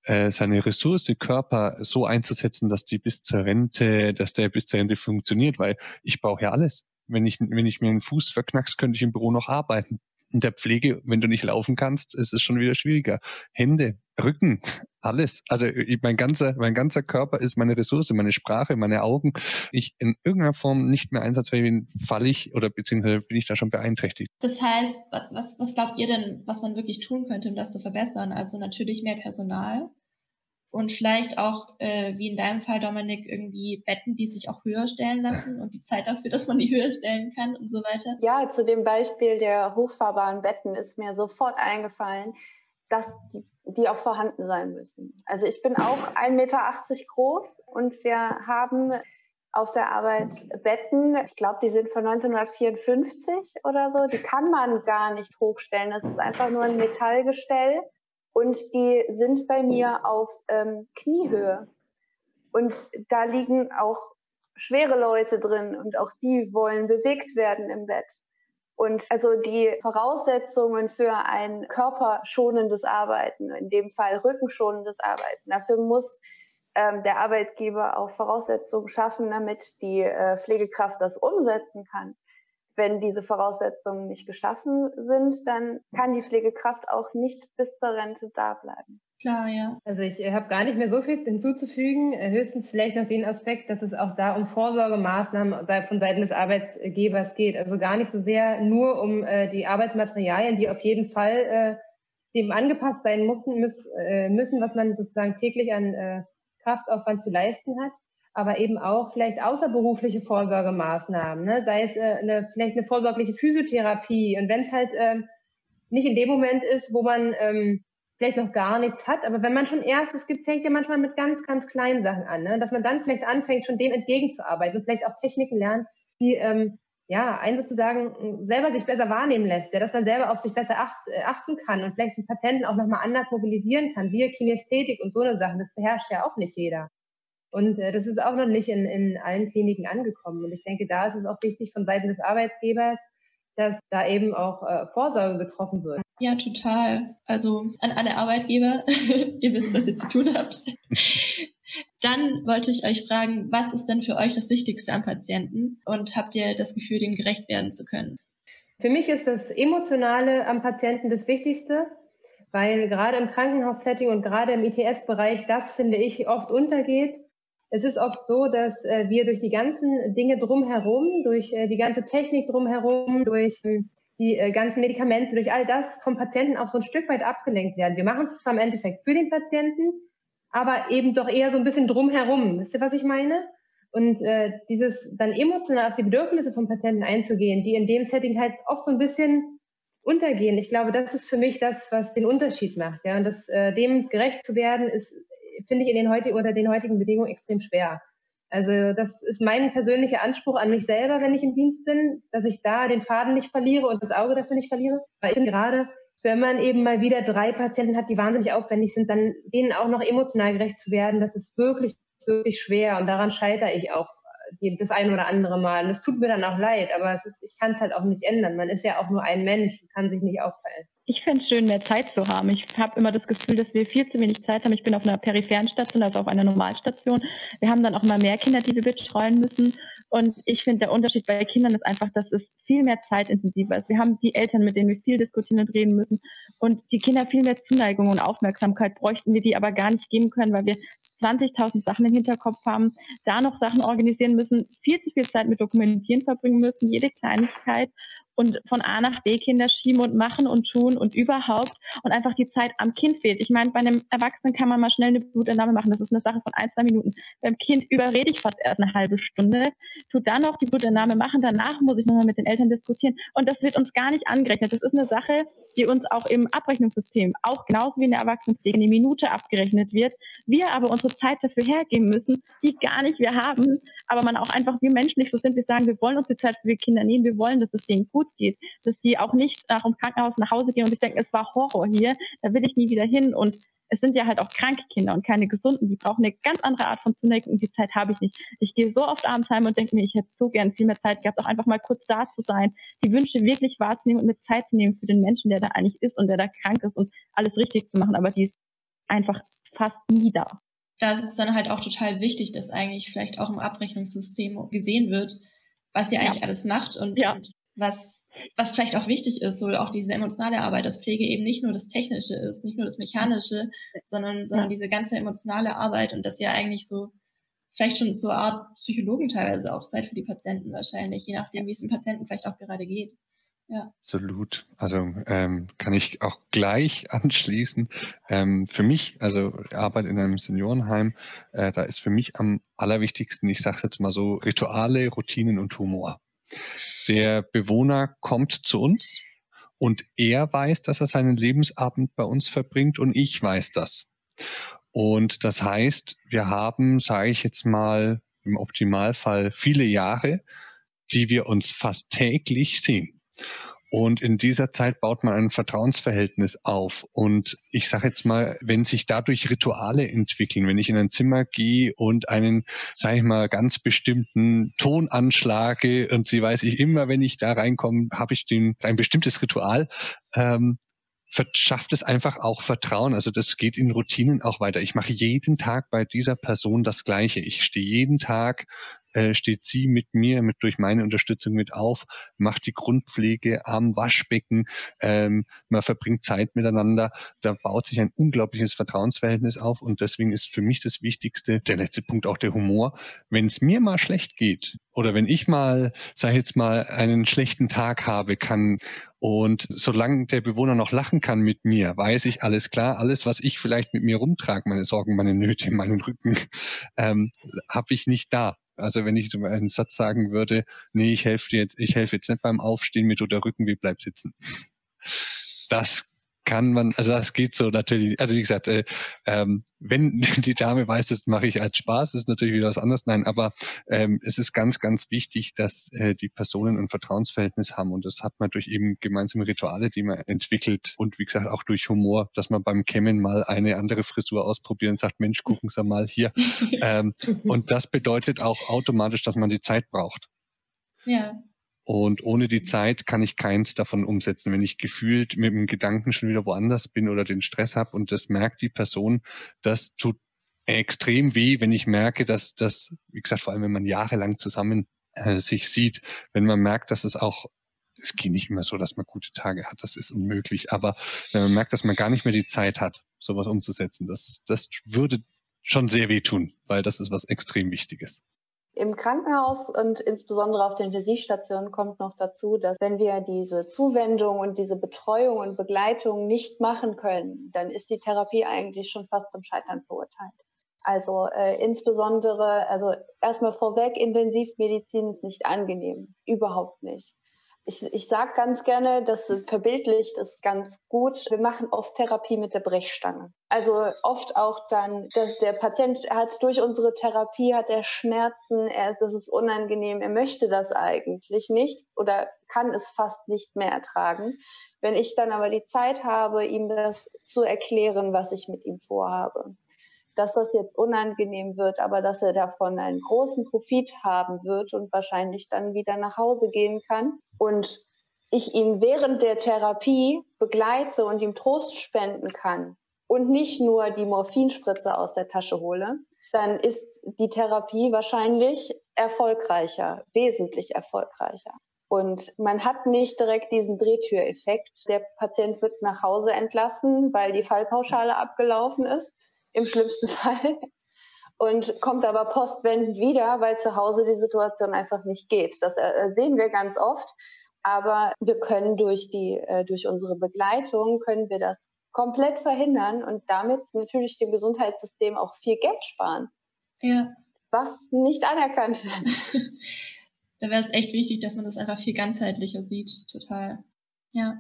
äh, seine Ressource Körper so einzusetzen, dass die bis zur Rente, dass der bis zur Rente funktioniert, weil ich brauche ja alles. Wenn ich, wenn ich mir einen Fuß verknackst, könnte ich im Büro noch arbeiten in der Pflege, wenn du nicht laufen kannst, ist es schon wieder schwieriger. Hände, Rücken, alles. Also mein ganzer, mein ganzer Körper ist meine Ressource, meine Sprache, meine Augen. Ich in irgendeiner Form nicht mehr einsatzfähig bin, falle ich oder beziehungsweise bin ich da schon beeinträchtigt. Das heißt, was, was glaubt ihr denn, was man wirklich tun könnte, um das zu verbessern? Also natürlich mehr Personal, und vielleicht auch, äh, wie in deinem Fall, Dominik, irgendwie Betten, die sich auch höher stellen lassen und die Zeit dafür, dass man die höher stellen kann und so weiter? Ja, zu dem Beispiel der hochfahrbaren Betten ist mir sofort eingefallen, dass die, die auch vorhanden sein müssen. Also ich bin auch 1,80 Meter groß und wir haben auf der Arbeit Betten, ich glaube, die sind von 1954 oder so, die kann man gar nicht hochstellen. Das ist einfach nur ein Metallgestell und die sind bei mir auf ähm, Kniehöhe. Und da liegen auch schwere Leute drin und auch die wollen bewegt werden im Bett. Und also die Voraussetzungen für ein körperschonendes Arbeiten, in dem Fall rückenschonendes Arbeiten, dafür muss ähm, der Arbeitgeber auch Voraussetzungen schaffen, damit die äh, Pflegekraft das umsetzen kann wenn diese Voraussetzungen nicht geschaffen sind, dann kann die Pflegekraft auch nicht bis zur Rente da bleiben. Klar, ja. Also ich äh, habe gar nicht mehr so viel hinzuzufügen, äh, höchstens vielleicht noch den Aspekt, dass es auch da um Vorsorgemaßnahmen von Seiten des Arbeitgebers geht. Also gar nicht so sehr nur um äh, die Arbeitsmaterialien, die auf jeden Fall dem angepasst sein müssen, müssen, was man sozusagen täglich an Kraftaufwand zu leisten hat, aber eben auch vielleicht außerberufliche Vorsorgemaßnahmen, ne? sei es äh, eine, vielleicht eine vorsorgliche Physiotherapie. Und wenn es halt ähm, nicht in dem Moment ist, wo man ähm, vielleicht noch gar nichts hat, aber wenn man schon erst, es gibt, fängt ja manchmal mit ganz, ganz kleinen Sachen an, ne? dass man dann vielleicht anfängt, schon dem entgegenzuarbeiten und vielleicht auch Techniken lernt, die ähm, ja, einen sozusagen selber sich besser wahrnehmen lässt, ja, dass man selber auf sich besser acht, äh, achten kann und vielleicht den Patienten auch nochmal anders mobilisieren kann, siehe Kinästhetik und so eine Sachen, das beherrscht ja auch nicht jeder. Und äh, das ist auch noch nicht in, in allen Kliniken angekommen. Und ich denke, da ist es auch wichtig von Seiten des Arbeitgebers, dass da eben auch äh, Vorsorge getroffen wird. Ja, total. Also an alle Arbeitgeber, ihr wisst, was ihr zu tun habt. Dann wollte ich euch fragen, was ist denn für euch das Wichtigste am Patienten und habt ihr das Gefühl, dem gerecht werden zu können? Für mich ist das Emotionale am Patienten das Wichtigste, weil gerade im Krankenhaussetting und gerade im ITS-Bereich das, finde ich, oft untergeht es ist oft so, dass äh, wir durch die ganzen Dinge drumherum, durch äh, die ganze Technik drumherum, durch äh, die ganzen Medikamente, durch all das vom Patienten auch so ein Stück weit abgelenkt werden. Wir machen es zwar im Endeffekt für den Patienten, aber eben doch eher so ein bisschen drumherum. Wisst ihr, was ich meine? Und äh, dieses dann emotional auf die Bedürfnisse vom Patienten einzugehen, die in dem Setting halt oft so ein bisschen untergehen. Ich glaube, das ist für mich das, was den Unterschied macht. Ja, und das äh, dem gerecht zu werden, ist finde ich in den heutigen, unter den heutigen Bedingungen extrem schwer. Also das ist mein persönlicher Anspruch an mich selber, wenn ich im Dienst bin, dass ich da den Faden nicht verliere und das Auge dafür nicht verliere. Weil ich finde gerade, wenn man eben mal wieder drei Patienten hat, die wahnsinnig aufwendig sind, dann denen auch noch emotional gerecht zu werden, das ist wirklich, wirklich schwer. Und daran scheitere ich auch das ein oder andere Mal. Und es tut mir dann auch leid, aber ist, ich kann es halt auch nicht ändern. Man ist ja auch nur ein Mensch und kann sich nicht aufteilen. Ich fände es schön, mehr Zeit zu haben. Ich habe immer das Gefühl, dass wir viel zu wenig Zeit haben. Ich bin auf einer peripheren Station, also auf einer Normalstation. Wir haben dann auch immer mehr Kinder, die wir betreuen müssen. Und ich finde, der Unterschied bei Kindern ist einfach, dass es viel mehr zeitintensiver ist. Wir haben die Eltern, mit denen wir viel diskutieren und reden müssen. Und die Kinder viel mehr Zuneigung und Aufmerksamkeit bräuchten wir die aber gar nicht geben können, weil wir 20.000 Sachen im Hinterkopf haben, da noch Sachen organisieren müssen, viel zu viel Zeit mit Dokumentieren verbringen müssen, jede Kleinigkeit. Und von A nach B Kinder schieben und machen und tun und überhaupt und einfach die Zeit am Kind fehlt. Ich meine, bei einem Erwachsenen kann man mal schnell eine Blutentnahme machen. Das ist eine Sache von ein, zwei Minuten. Beim Kind überrede ich fast erst eine halbe Stunde, tut dann noch die Blutentnahme machen, danach muss ich nochmal mit den Eltern diskutieren und das wird uns gar nicht angerechnet. Das ist eine Sache, die uns auch im Abrechnungssystem, auch genauso wie in der Erwachsenenpflege, in die Minute abgerechnet wird. Wir aber unsere Zeit dafür hergeben müssen, die gar nicht wir haben, aber man auch einfach wie menschlich so sind, wir sagen, wir wollen uns die Zeit für die Kinder nehmen, wir wollen, dass es denen gut geht, dass die auch nicht nach dem Krankenhaus nach Hause gehen und sich denken, es war Horror hier, da will ich nie wieder hin und es sind ja halt auch kranke Kinder und keine gesunden. Die brauchen eine ganz andere Art von Zuneigung und die Zeit habe ich nicht. Ich gehe so oft abends heim und denke mir, ich hätte so gern viel mehr Zeit gehabt, auch einfach mal kurz da zu sein, die Wünsche wirklich wahrzunehmen und mit Zeit zu nehmen für den Menschen, der da eigentlich ist und der da krank ist und alles richtig zu machen. Aber die ist einfach fast nie da. Da ist es dann halt auch total wichtig, dass eigentlich vielleicht auch im Abrechnungssystem gesehen wird, was ihr eigentlich ja. alles macht und, ja. und was, was vielleicht auch wichtig ist, so auch diese emotionale Arbeit, dass Pflege eben nicht nur das Technische ist, nicht nur das Mechanische, sondern, sondern diese ganze emotionale Arbeit und dass ihr eigentlich so vielleicht schon so eine Art Psychologen teilweise auch seid für die Patienten wahrscheinlich, je nachdem, wie es dem Patienten vielleicht auch gerade geht. Ja. Absolut. Also ähm, kann ich auch gleich anschließen. Ähm, für mich, also Arbeit in einem Seniorenheim, äh, da ist für mich am allerwichtigsten, ich sage es jetzt mal so, Rituale, Routinen und Humor. Der Bewohner kommt zu uns und er weiß, dass er seinen Lebensabend bei uns verbringt und ich weiß das. Und das heißt, wir haben, sage ich jetzt mal, im Optimalfall viele Jahre, die wir uns fast täglich sehen. Und in dieser Zeit baut man ein Vertrauensverhältnis auf. Und ich sage jetzt mal, wenn sich dadurch Rituale entwickeln, wenn ich in ein Zimmer gehe und einen, sage ich mal, ganz bestimmten Ton anschlage und sie weiß ich immer, wenn ich da reinkomme, habe ich den, ein bestimmtes Ritual, ähm, verschafft es einfach auch Vertrauen. Also das geht in Routinen auch weiter. Ich mache jeden Tag bei dieser Person das Gleiche. Ich stehe jeden Tag äh, steht sie mit mir, mit durch meine Unterstützung mit auf, macht die Grundpflege am Waschbecken, ähm, man verbringt Zeit miteinander, da baut sich ein unglaubliches Vertrauensverhältnis auf und deswegen ist für mich das Wichtigste, der letzte Punkt auch der Humor. Wenn es mir mal schlecht geht oder wenn ich mal, sag ich jetzt mal, einen schlechten Tag habe, kann und solange der Bewohner noch lachen kann mit mir, weiß ich alles klar, alles, was ich vielleicht mit mir rumtrage, meine Sorgen, meine Nöte, meinen Rücken, ähm, habe ich nicht da. Also wenn ich so einen Satz sagen würde, nee, ich helfe jetzt, ich helfe jetzt nicht beim Aufstehen, mir tut der Rücken wie bleib sitzen. Das kann man, also das geht so natürlich, also wie gesagt, äh, ähm, wenn die Dame weiß, das mache ich als Spaß, das ist natürlich wieder was anderes, nein, aber ähm, es ist ganz, ganz wichtig, dass äh, die Personen ein Vertrauensverhältnis haben und das hat man durch eben gemeinsame Rituale, die man entwickelt und wie gesagt auch durch Humor, dass man beim Kämmen mal eine andere Frisur ausprobiert und sagt, Mensch, gucken Sie mal hier. ähm, und das bedeutet auch automatisch, dass man die Zeit braucht. Ja. Und ohne die Zeit kann ich keins davon umsetzen. Wenn ich gefühlt mit dem Gedanken schon wieder woanders bin oder den Stress habe und das merkt die Person, das tut extrem weh, wenn ich merke, dass das, wie gesagt, vor allem wenn man jahrelang zusammen äh, sich sieht, wenn man merkt, dass es auch es geht nicht immer so, dass man gute Tage hat, das ist unmöglich. Aber wenn man merkt, dass man gar nicht mehr die Zeit hat, sowas umzusetzen, das, das würde schon sehr wehtun, weil das ist was extrem Wichtiges. Im Krankenhaus und insbesondere auf der Intensivstation kommt noch dazu, dass wenn wir diese Zuwendung und diese Betreuung und Begleitung nicht machen können, dann ist die Therapie eigentlich schon fast zum Scheitern verurteilt. Also äh, insbesondere, also erstmal vorweg, Intensivmedizin ist nicht angenehm, überhaupt nicht ich, ich sage ganz gerne, das verbildlicht ist ganz gut. Wir machen oft Therapie mit der Brechstange. Also oft auch dann, dass der Patient hat durch unsere Therapie hat er Schmerzen, er, das ist unangenehm, er möchte das eigentlich nicht oder kann es fast nicht mehr ertragen. Wenn ich dann aber die Zeit habe, ihm das zu erklären, was ich mit ihm vorhabe, dass das jetzt unangenehm wird, aber dass er davon einen großen Profit haben wird und wahrscheinlich dann wieder nach Hause gehen kann. Und ich ihn während der Therapie begleite und ihm Trost spenden kann und nicht nur die Morphinspritze aus der Tasche hole, dann ist die Therapie wahrscheinlich erfolgreicher, wesentlich erfolgreicher. Und man hat nicht direkt diesen Drehtüreffekt. Der Patient wird nach Hause entlassen, weil die Fallpauschale abgelaufen ist im schlimmsten Fall. Und kommt aber postwendend wieder, weil zu Hause die Situation einfach nicht geht. Das äh, sehen wir ganz oft. Aber wir können durch die, äh, durch unsere Begleitung können wir das komplett verhindern und damit natürlich dem Gesundheitssystem auch viel Geld sparen. Ja. Was nicht anerkannt wird. da wäre es echt wichtig, dass man das einfach viel ganzheitlicher sieht. Total. Ja.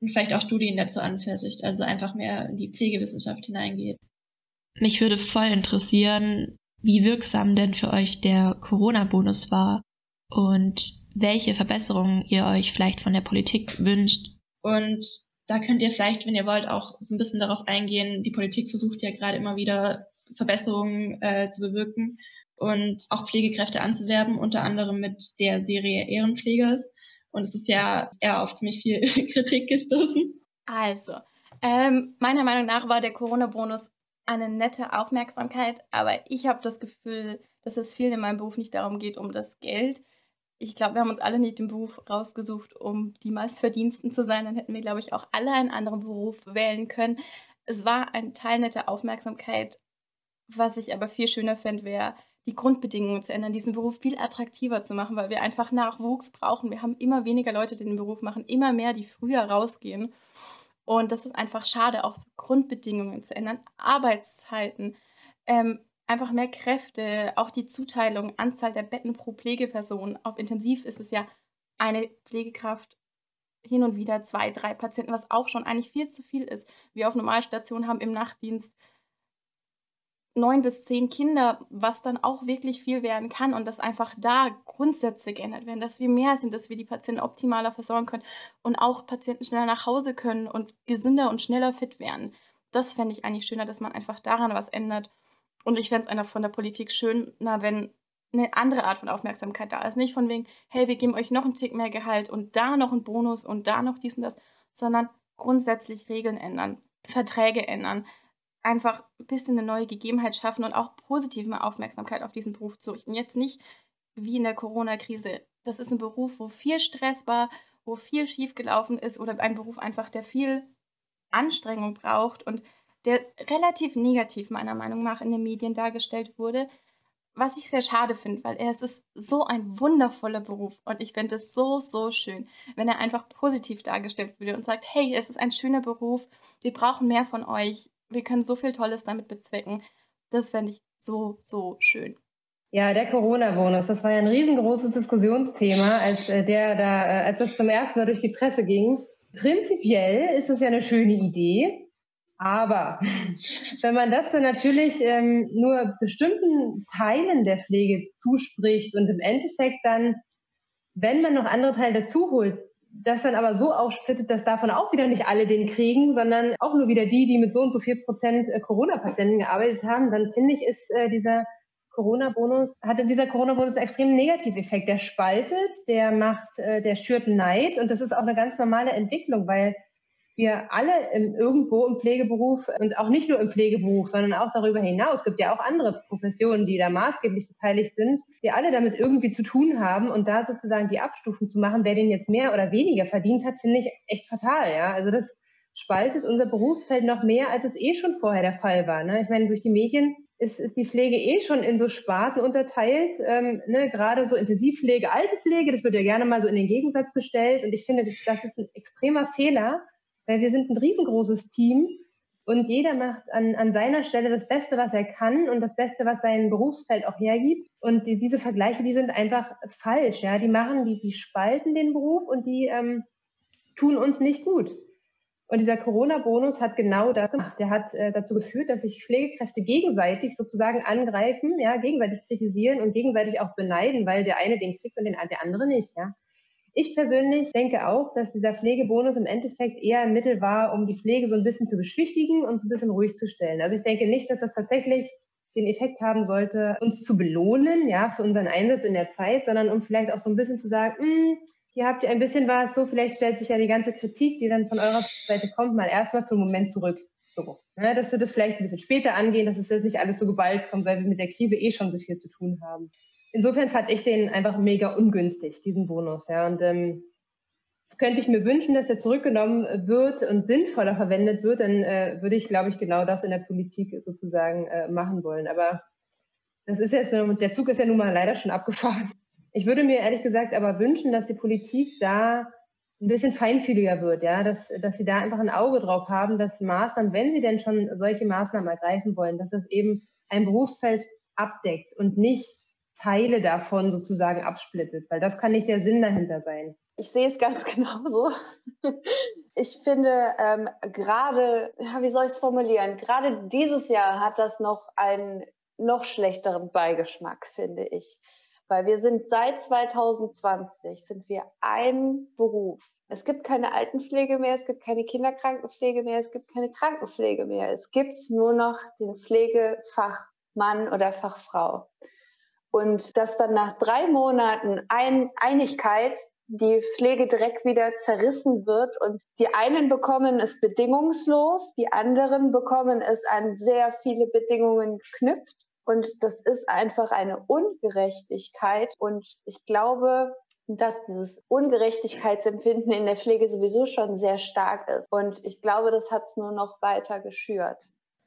Und vielleicht auch Studien dazu anfertigt, also einfach mehr in die Pflegewissenschaft hineingeht. Mich würde voll interessieren, wie wirksam denn für euch der Corona-Bonus war und welche Verbesserungen ihr euch vielleicht von der Politik wünscht. Und da könnt ihr vielleicht, wenn ihr wollt, auch so ein bisschen darauf eingehen. Die Politik versucht ja gerade immer wieder Verbesserungen äh, zu bewirken und auch Pflegekräfte anzuwerben, unter anderem mit der Serie Ehrenpflegers. Und es ist ja eher auf ziemlich viel Kritik gestoßen. Also, ähm, meiner Meinung nach war der Corona-Bonus eine nette Aufmerksamkeit, aber ich habe das Gefühl, dass es vielen in meinem Beruf nicht darum geht, um das Geld. Ich glaube, wir haben uns alle nicht den Beruf rausgesucht, um die meistverdiensten zu sein. Dann hätten wir, glaube ich, auch alle einen anderen Beruf wählen können. Es war ein Teil netter Aufmerksamkeit. Was ich aber viel schöner fände, wäre, die Grundbedingungen zu ändern, diesen Beruf viel attraktiver zu machen, weil wir einfach Nachwuchs brauchen. Wir haben immer weniger Leute, die den Beruf machen, immer mehr, die früher rausgehen. Und das ist einfach schade, auch so Grundbedingungen zu ändern, Arbeitszeiten, ähm, einfach mehr Kräfte, auch die Zuteilung, Anzahl der Betten pro Pflegeperson. Auf Intensiv ist es ja eine Pflegekraft hin und wieder zwei, drei Patienten, was auch schon eigentlich viel zu viel ist. Wir auf Normalstationen haben im Nachtdienst neun bis zehn Kinder, was dann auch wirklich viel werden kann und dass einfach da Grundsätze geändert werden, dass wir mehr sind, dass wir die Patienten optimaler versorgen können und auch Patienten schneller nach Hause können und gesünder und schneller fit werden. Das fände ich eigentlich schöner, dass man einfach daran was ändert. Und ich fände es einfach von der Politik schöner, wenn eine andere Art von Aufmerksamkeit da ist. Nicht von wegen, hey, wir geben euch noch einen Tick mehr Gehalt und da noch einen Bonus und da noch dies und das, sondern grundsätzlich Regeln ändern, Verträge ändern, einfach ein bisschen eine neue Gegebenheit schaffen und auch positiv mehr Aufmerksamkeit auf diesen Beruf zu richten. Jetzt nicht wie in der Corona-Krise. Das ist ein Beruf, wo viel Stress war, wo viel schiefgelaufen ist oder ein Beruf einfach, der viel Anstrengung braucht und der relativ negativ meiner Meinung nach in den Medien dargestellt wurde, was ich sehr schade finde, weil es ist so ein wundervoller Beruf und ich fände es so, so schön, wenn er einfach positiv dargestellt würde und sagt, hey, es ist ein schöner Beruf, wir brauchen mehr von euch, wir können so viel Tolles damit bezwecken. Das fände ich so, so schön. Ja, der Corona-Bonus, das war ja ein riesengroßes Diskussionsthema, als äh, der da, äh, als das zum ersten Mal durch die Presse ging. Prinzipiell ist es ja eine schöne Idee, aber wenn man das dann natürlich ähm, nur bestimmten Teilen der Pflege zuspricht und im Endeffekt dann, wenn man noch andere Teile dazu holt, das dann aber so aufsplittet, dass davon auch wieder nicht alle den kriegen, sondern auch nur wieder die, die mit so und so viel Prozent äh, Corona-Patienten gearbeitet haben, dann finde ich, ist äh, dieser Corona-Bonus, hatte dieser Corona-Bonus einen extremen Negativeffekt. Der spaltet, der macht, äh, der schürt Neid und das ist auch eine ganz normale Entwicklung, weil wir alle im, irgendwo im Pflegeberuf und auch nicht nur im Pflegeberuf, sondern auch darüber hinaus, gibt ja auch andere Professionen, die da maßgeblich beteiligt sind, die alle damit irgendwie zu tun haben und da sozusagen die Abstufung zu machen, wer den jetzt mehr oder weniger verdient hat, finde ich echt fatal, ja. Also das spaltet unser Berufsfeld noch mehr, als es eh schon vorher der Fall war. Ne? Ich meine, durch die Medien ist, ist die Pflege eh schon in so Sparten unterteilt, ähm, ne? gerade so Intensivpflege, Altenpflege, das wird ja gerne mal so in den Gegensatz gestellt und ich finde, das ist ein extremer Fehler, weil wir sind ein riesengroßes Team und jeder macht an, an seiner Stelle das Beste, was er kann und das Beste, was sein Berufsfeld auch hergibt. Und die, diese Vergleiche, die sind einfach falsch. Ja, die machen, die, die spalten den Beruf und die ähm, tun uns nicht gut. Und dieser Corona-Bonus hat genau das gemacht. Der hat äh, dazu geführt, dass sich Pflegekräfte gegenseitig sozusagen angreifen, ja, gegenseitig kritisieren und gegenseitig auch beneiden, weil der eine den kriegt und den, der andere nicht. Ja. Ich persönlich denke auch, dass dieser Pflegebonus im Endeffekt eher ein Mittel war, um die Pflege so ein bisschen zu beschwichtigen und so ein bisschen ruhig zu stellen. Also ich denke nicht, dass das tatsächlich den Effekt haben sollte, uns zu belohnen, ja, für unseren Einsatz in der Zeit, sondern um vielleicht auch so ein bisschen zu sagen, hm, hier habt ihr ein bisschen was, so vielleicht stellt sich ja die ganze Kritik, die dann von eurer Seite kommt, mal erstmal für einen Moment zurück. So, ne, dass wir das vielleicht ein bisschen später angehen, dass es jetzt nicht alles so geballt kommt, weil wir mit der Krise eh schon so viel zu tun haben insofern fand ich den einfach mega ungünstig, diesen Bonus. Ja. Und ähm, könnte ich mir wünschen, dass er zurückgenommen wird und sinnvoller verwendet wird, dann äh, würde ich, glaube ich, genau das in der Politik sozusagen äh, machen wollen. Aber das ist jetzt, der Zug ist ja nun mal leider schon abgefahren. Ich würde mir ehrlich gesagt aber wünschen, dass die Politik da ein bisschen feinfühliger wird, ja, dass, dass sie da einfach ein Auge drauf haben, dass Maßnahmen, wenn sie denn schon solche Maßnahmen ergreifen wollen, dass es eben ein Berufsfeld abdeckt und nicht Teile davon sozusagen absplittet, weil das kann nicht der Sinn dahinter sein. Ich sehe es ganz genauso. Ich finde, ähm, gerade, ja, wie soll ich es formulieren, gerade dieses Jahr hat das noch einen noch schlechteren Beigeschmack, finde ich. Weil wir sind seit 2020 sind wir ein Beruf. Es gibt keine Altenpflege mehr, es gibt keine Kinderkrankenpflege mehr, es gibt keine Krankenpflege mehr. Es gibt nur noch den Pflegefachmann oder Fachfrau. Und dass dann nach drei Monaten ein Einigkeit die Pflege direkt wieder zerrissen wird und die einen bekommen es bedingungslos, die anderen bekommen es an sehr viele Bedingungen geknüpft und das ist einfach eine Ungerechtigkeit. Und ich glaube, dass dieses Ungerechtigkeitsempfinden in der Pflege sowieso schon sehr stark ist. Und ich glaube, das hat es nur noch weiter geschürt.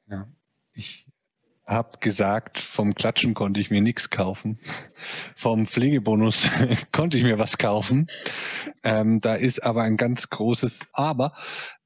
Ja, ich habe gesagt, vom Klatschen konnte ich mir nichts kaufen. Vom Pflegebonus konnte ich mir was kaufen. Ähm, da ist aber ein ganz großes Aber.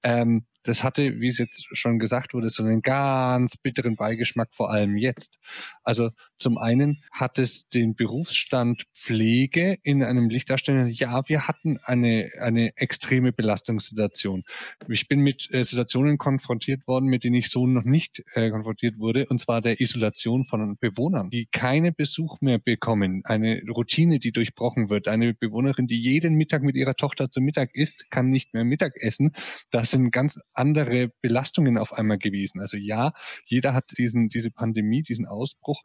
Ähm, das hatte, wie es jetzt schon gesagt wurde, so einen ganz bitteren Beigeschmack, vor allem jetzt. Also zum einen hat es den Berufsstand Pflege in einem Licht darstellen, ja, wir hatten eine, eine extreme Belastungssituation. Ich bin mit äh, Situationen konfrontiert worden, mit denen ich so noch nicht äh, konfrontiert wurde, und zwar der Isolation von Bewohnern, die keine Besuch mehr bekommen, eine Routine, die durchbrochen wird, eine Bewohnerin, die jeden Mittag mit ihrer Tochter zum Mittag isst, kann nicht mehr Mittag essen. Das sind ganz andere Belastungen auf einmal gewesen. Also ja, jeder hat diesen, diese Pandemie, diesen Ausbruch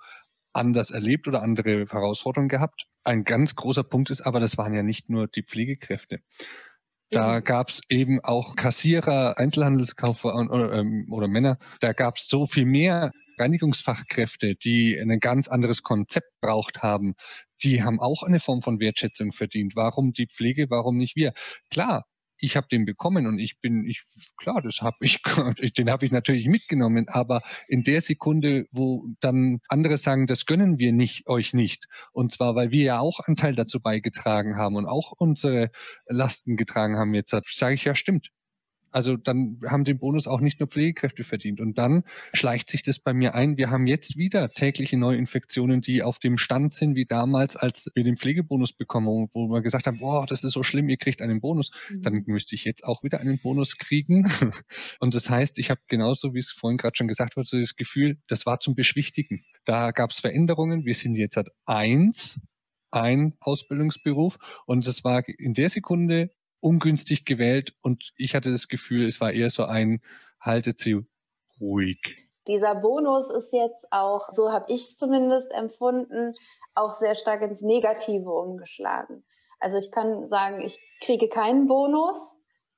anders erlebt oder andere Herausforderungen gehabt. Ein ganz großer Punkt ist aber, das waren ja nicht nur die Pflegekräfte. Da gab es eben auch Kassierer, Einzelhandelskaufer oder, ähm, oder Männer. Da gab es so viel mehr Reinigungsfachkräfte, die ein ganz anderes Konzept braucht haben. Die haben auch eine Form von Wertschätzung verdient. Warum die Pflege, warum nicht wir? Klar, ich habe den bekommen und ich bin, ich klar, das habe ich, den habe ich natürlich mitgenommen, aber in der Sekunde, wo dann andere sagen, das gönnen wir nicht euch nicht, und zwar, weil wir ja auch einen Teil dazu beigetragen haben und auch unsere Lasten getragen haben jetzt, sage ich ja, stimmt. Also dann haben den Bonus auch nicht nur Pflegekräfte verdient. Und dann schleicht sich das bei mir ein. Wir haben jetzt wieder tägliche Neuinfektionen, die auf dem Stand sind wie damals, als wir den Pflegebonus bekommen, wo wir gesagt haben, boah, das ist so schlimm, ihr kriegt einen Bonus. Mhm. Dann müsste ich jetzt auch wieder einen Bonus kriegen. Und das heißt, ich habe genauso, wie es vorhin gerade schon gesagt wurde, so das Gefühl, das war zum Beschwichtigen. Da gab es Veränderungen. Wir sind jetzt seit eins ein Ausbildungsberuf und es war in der Sekunde ungünstig gewählt und ich hatte das Gefühl, es war eher so ein haltet sie ruhig. Dieser Bonus ist jetzt auch, so habe ich es zumindest empfunden, auch sehr stark ins Negative umgeschlagen. Also ich kann sagen, ich kriege keinen Bonus.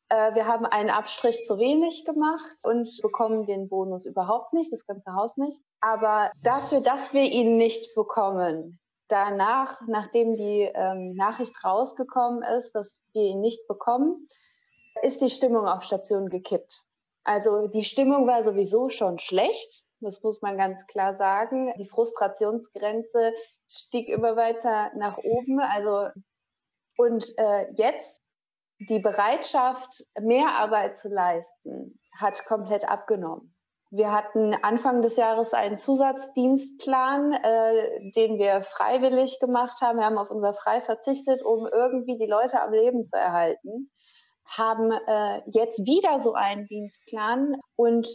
Äh, wir haben einen Abstrich zu wenig gemacht und bekommen den Bonus überhaupt nicht, das ganze Haus nicht. Aber dafür, dass wir ihn nicht bekommen, danach, nachdem die ähm, Nachricht rausgekommen ist, dass wir ihn nicht bekommen, ist die Stimmung auf Station gekippt. Also die Stimmung war sowieso schon schlecht, das muss man ganz klar sagen. Die Frustrationsgrenze stieg immer weiter nach oben. Also und äh, jetzt die Bereitschaft, mehr Arbeit zu leisten, hat komplett abgenommen. Wir hatten Anfang des Jahres einen Zusatzdienstplan, äh, den wir freiwillig gemacht haben. Wir haben auf unser Frei verzichtet, um irgendwie die Leute am Leben zu erhalten. Haben äh, jetzt wieder so einen Dienstplan und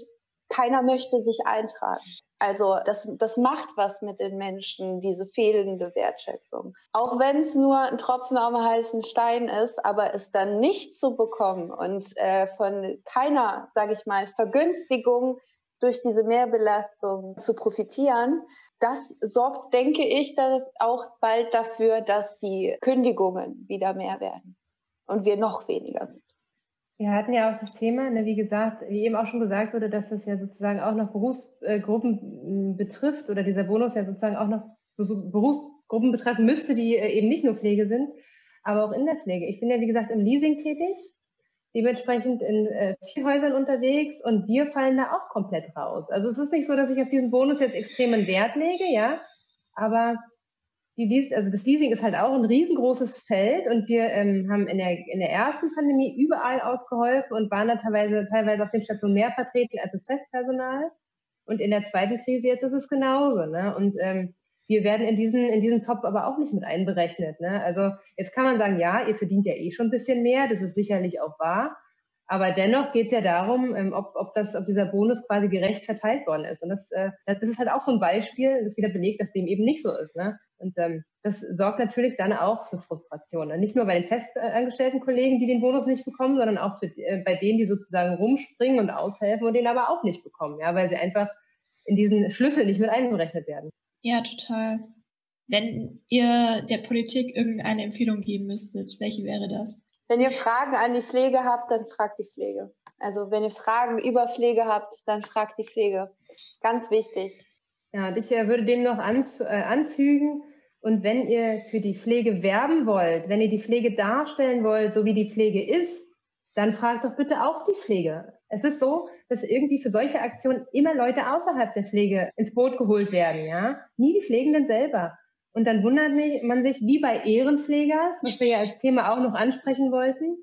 keiner möchte sich eintragen. Also das, das macht was mit den Menschen, diese fehlende Wertschätzung. Auch wenn es nur ein Tropfen am heißen Stein ist, aber es dann nicht zu bekommen und äh, von keiner, sage ich mal, Vergünstigung durch diese Mehrbelastung zu profitieren. Das sorgt, denke ich, dass auch bald dafür, dass die Kündigungen wieder mehr werden und wir noch weniger sind. Wir hatten ja auch das Thema, ne, wie gesagt, wie eben auch schon gesagt wurde, dass das ja sozusagen auch noch Berufsgruppen äh, betrifft oder dieser Bonus ja sozusagen auch noch Berufsgruppen betreffen müsste, die äh, eben nicht nur Pflege sind, aber auch in der Pflege. Ich bin ja, wie gesagt, im Leasing tätig dementsprechend in äh, vielen Häusern unterwegs und wir fallen da auch komplett raus. Also es ist nicht so, dass ich auf diesen Bonus jetzt extremen Wert lege, ja, aber die also das Leasing ist halt auch ein riesengroßes Feld und wir ähm, haben in der, in der ersten Pandemie überall ausgeholfen und waren da teilweise, teilweise auf den Stationen mehr vertreten als das Festpersonal. Und in der zweiten Krise jetzt ist es genauso. Ne? Und ähm, wir werden in diesen, in diesen Topf aber auch nicht mit einberechnet. Ne? Also jetzt kann man sagen, ja, ihr verdient ja eh schon ein bisschen mehr, das ist sicherlich auch wahr. Aber dennoch geht es ja darum, ähm, ob, ob, das, ob dieser Bonus quasi gerecht verteilt worden ist. Und das, äh, das ist halt auch so ein Beispiel, das wieder belegt, dass dem eben nicht so ist. Ne? Und ähm, das sorgt natürlich dann auch für Frustration. Nicht nur bei den festangestellten Kollegen, die den Bonus nicht bekommen, sondern auch für, äh, bei denen, die sozusagen rumspringen und aushelfen und den aber auch nicht bekommen, ja, weil sie einfach in diesen Schlüssel nicht mit einberechnet werden. Ja, total. Wenn ihr der Politik irgendeine Empfehlung geben müsstet, welche wäre das? Wenn ihr Fragen an die Pflege habt, dann fragt die Pflege. Also wenn ihr Fragen über Pflege habt, dann fragt die Pflege. Ganz wichtig. Ja, und ich äh, würde dem noch äh, anfügen, und wenn ihr für die Pflege werben wollt, wenn ihr die Pflege darstellen wollt, so wie die Pflege ist, dann fragt doch bitte auch die Pflege. Es ist so, dass irgendwie für solche Aktionen immer Leute außerhalb der Pflege ins Boot geholt werden, ja? Nie die Pflegenden selber. Und dann wundert man sich, wie bei Ehrenpflegers, was wir ja als Thema auch noch ansprechen wollten,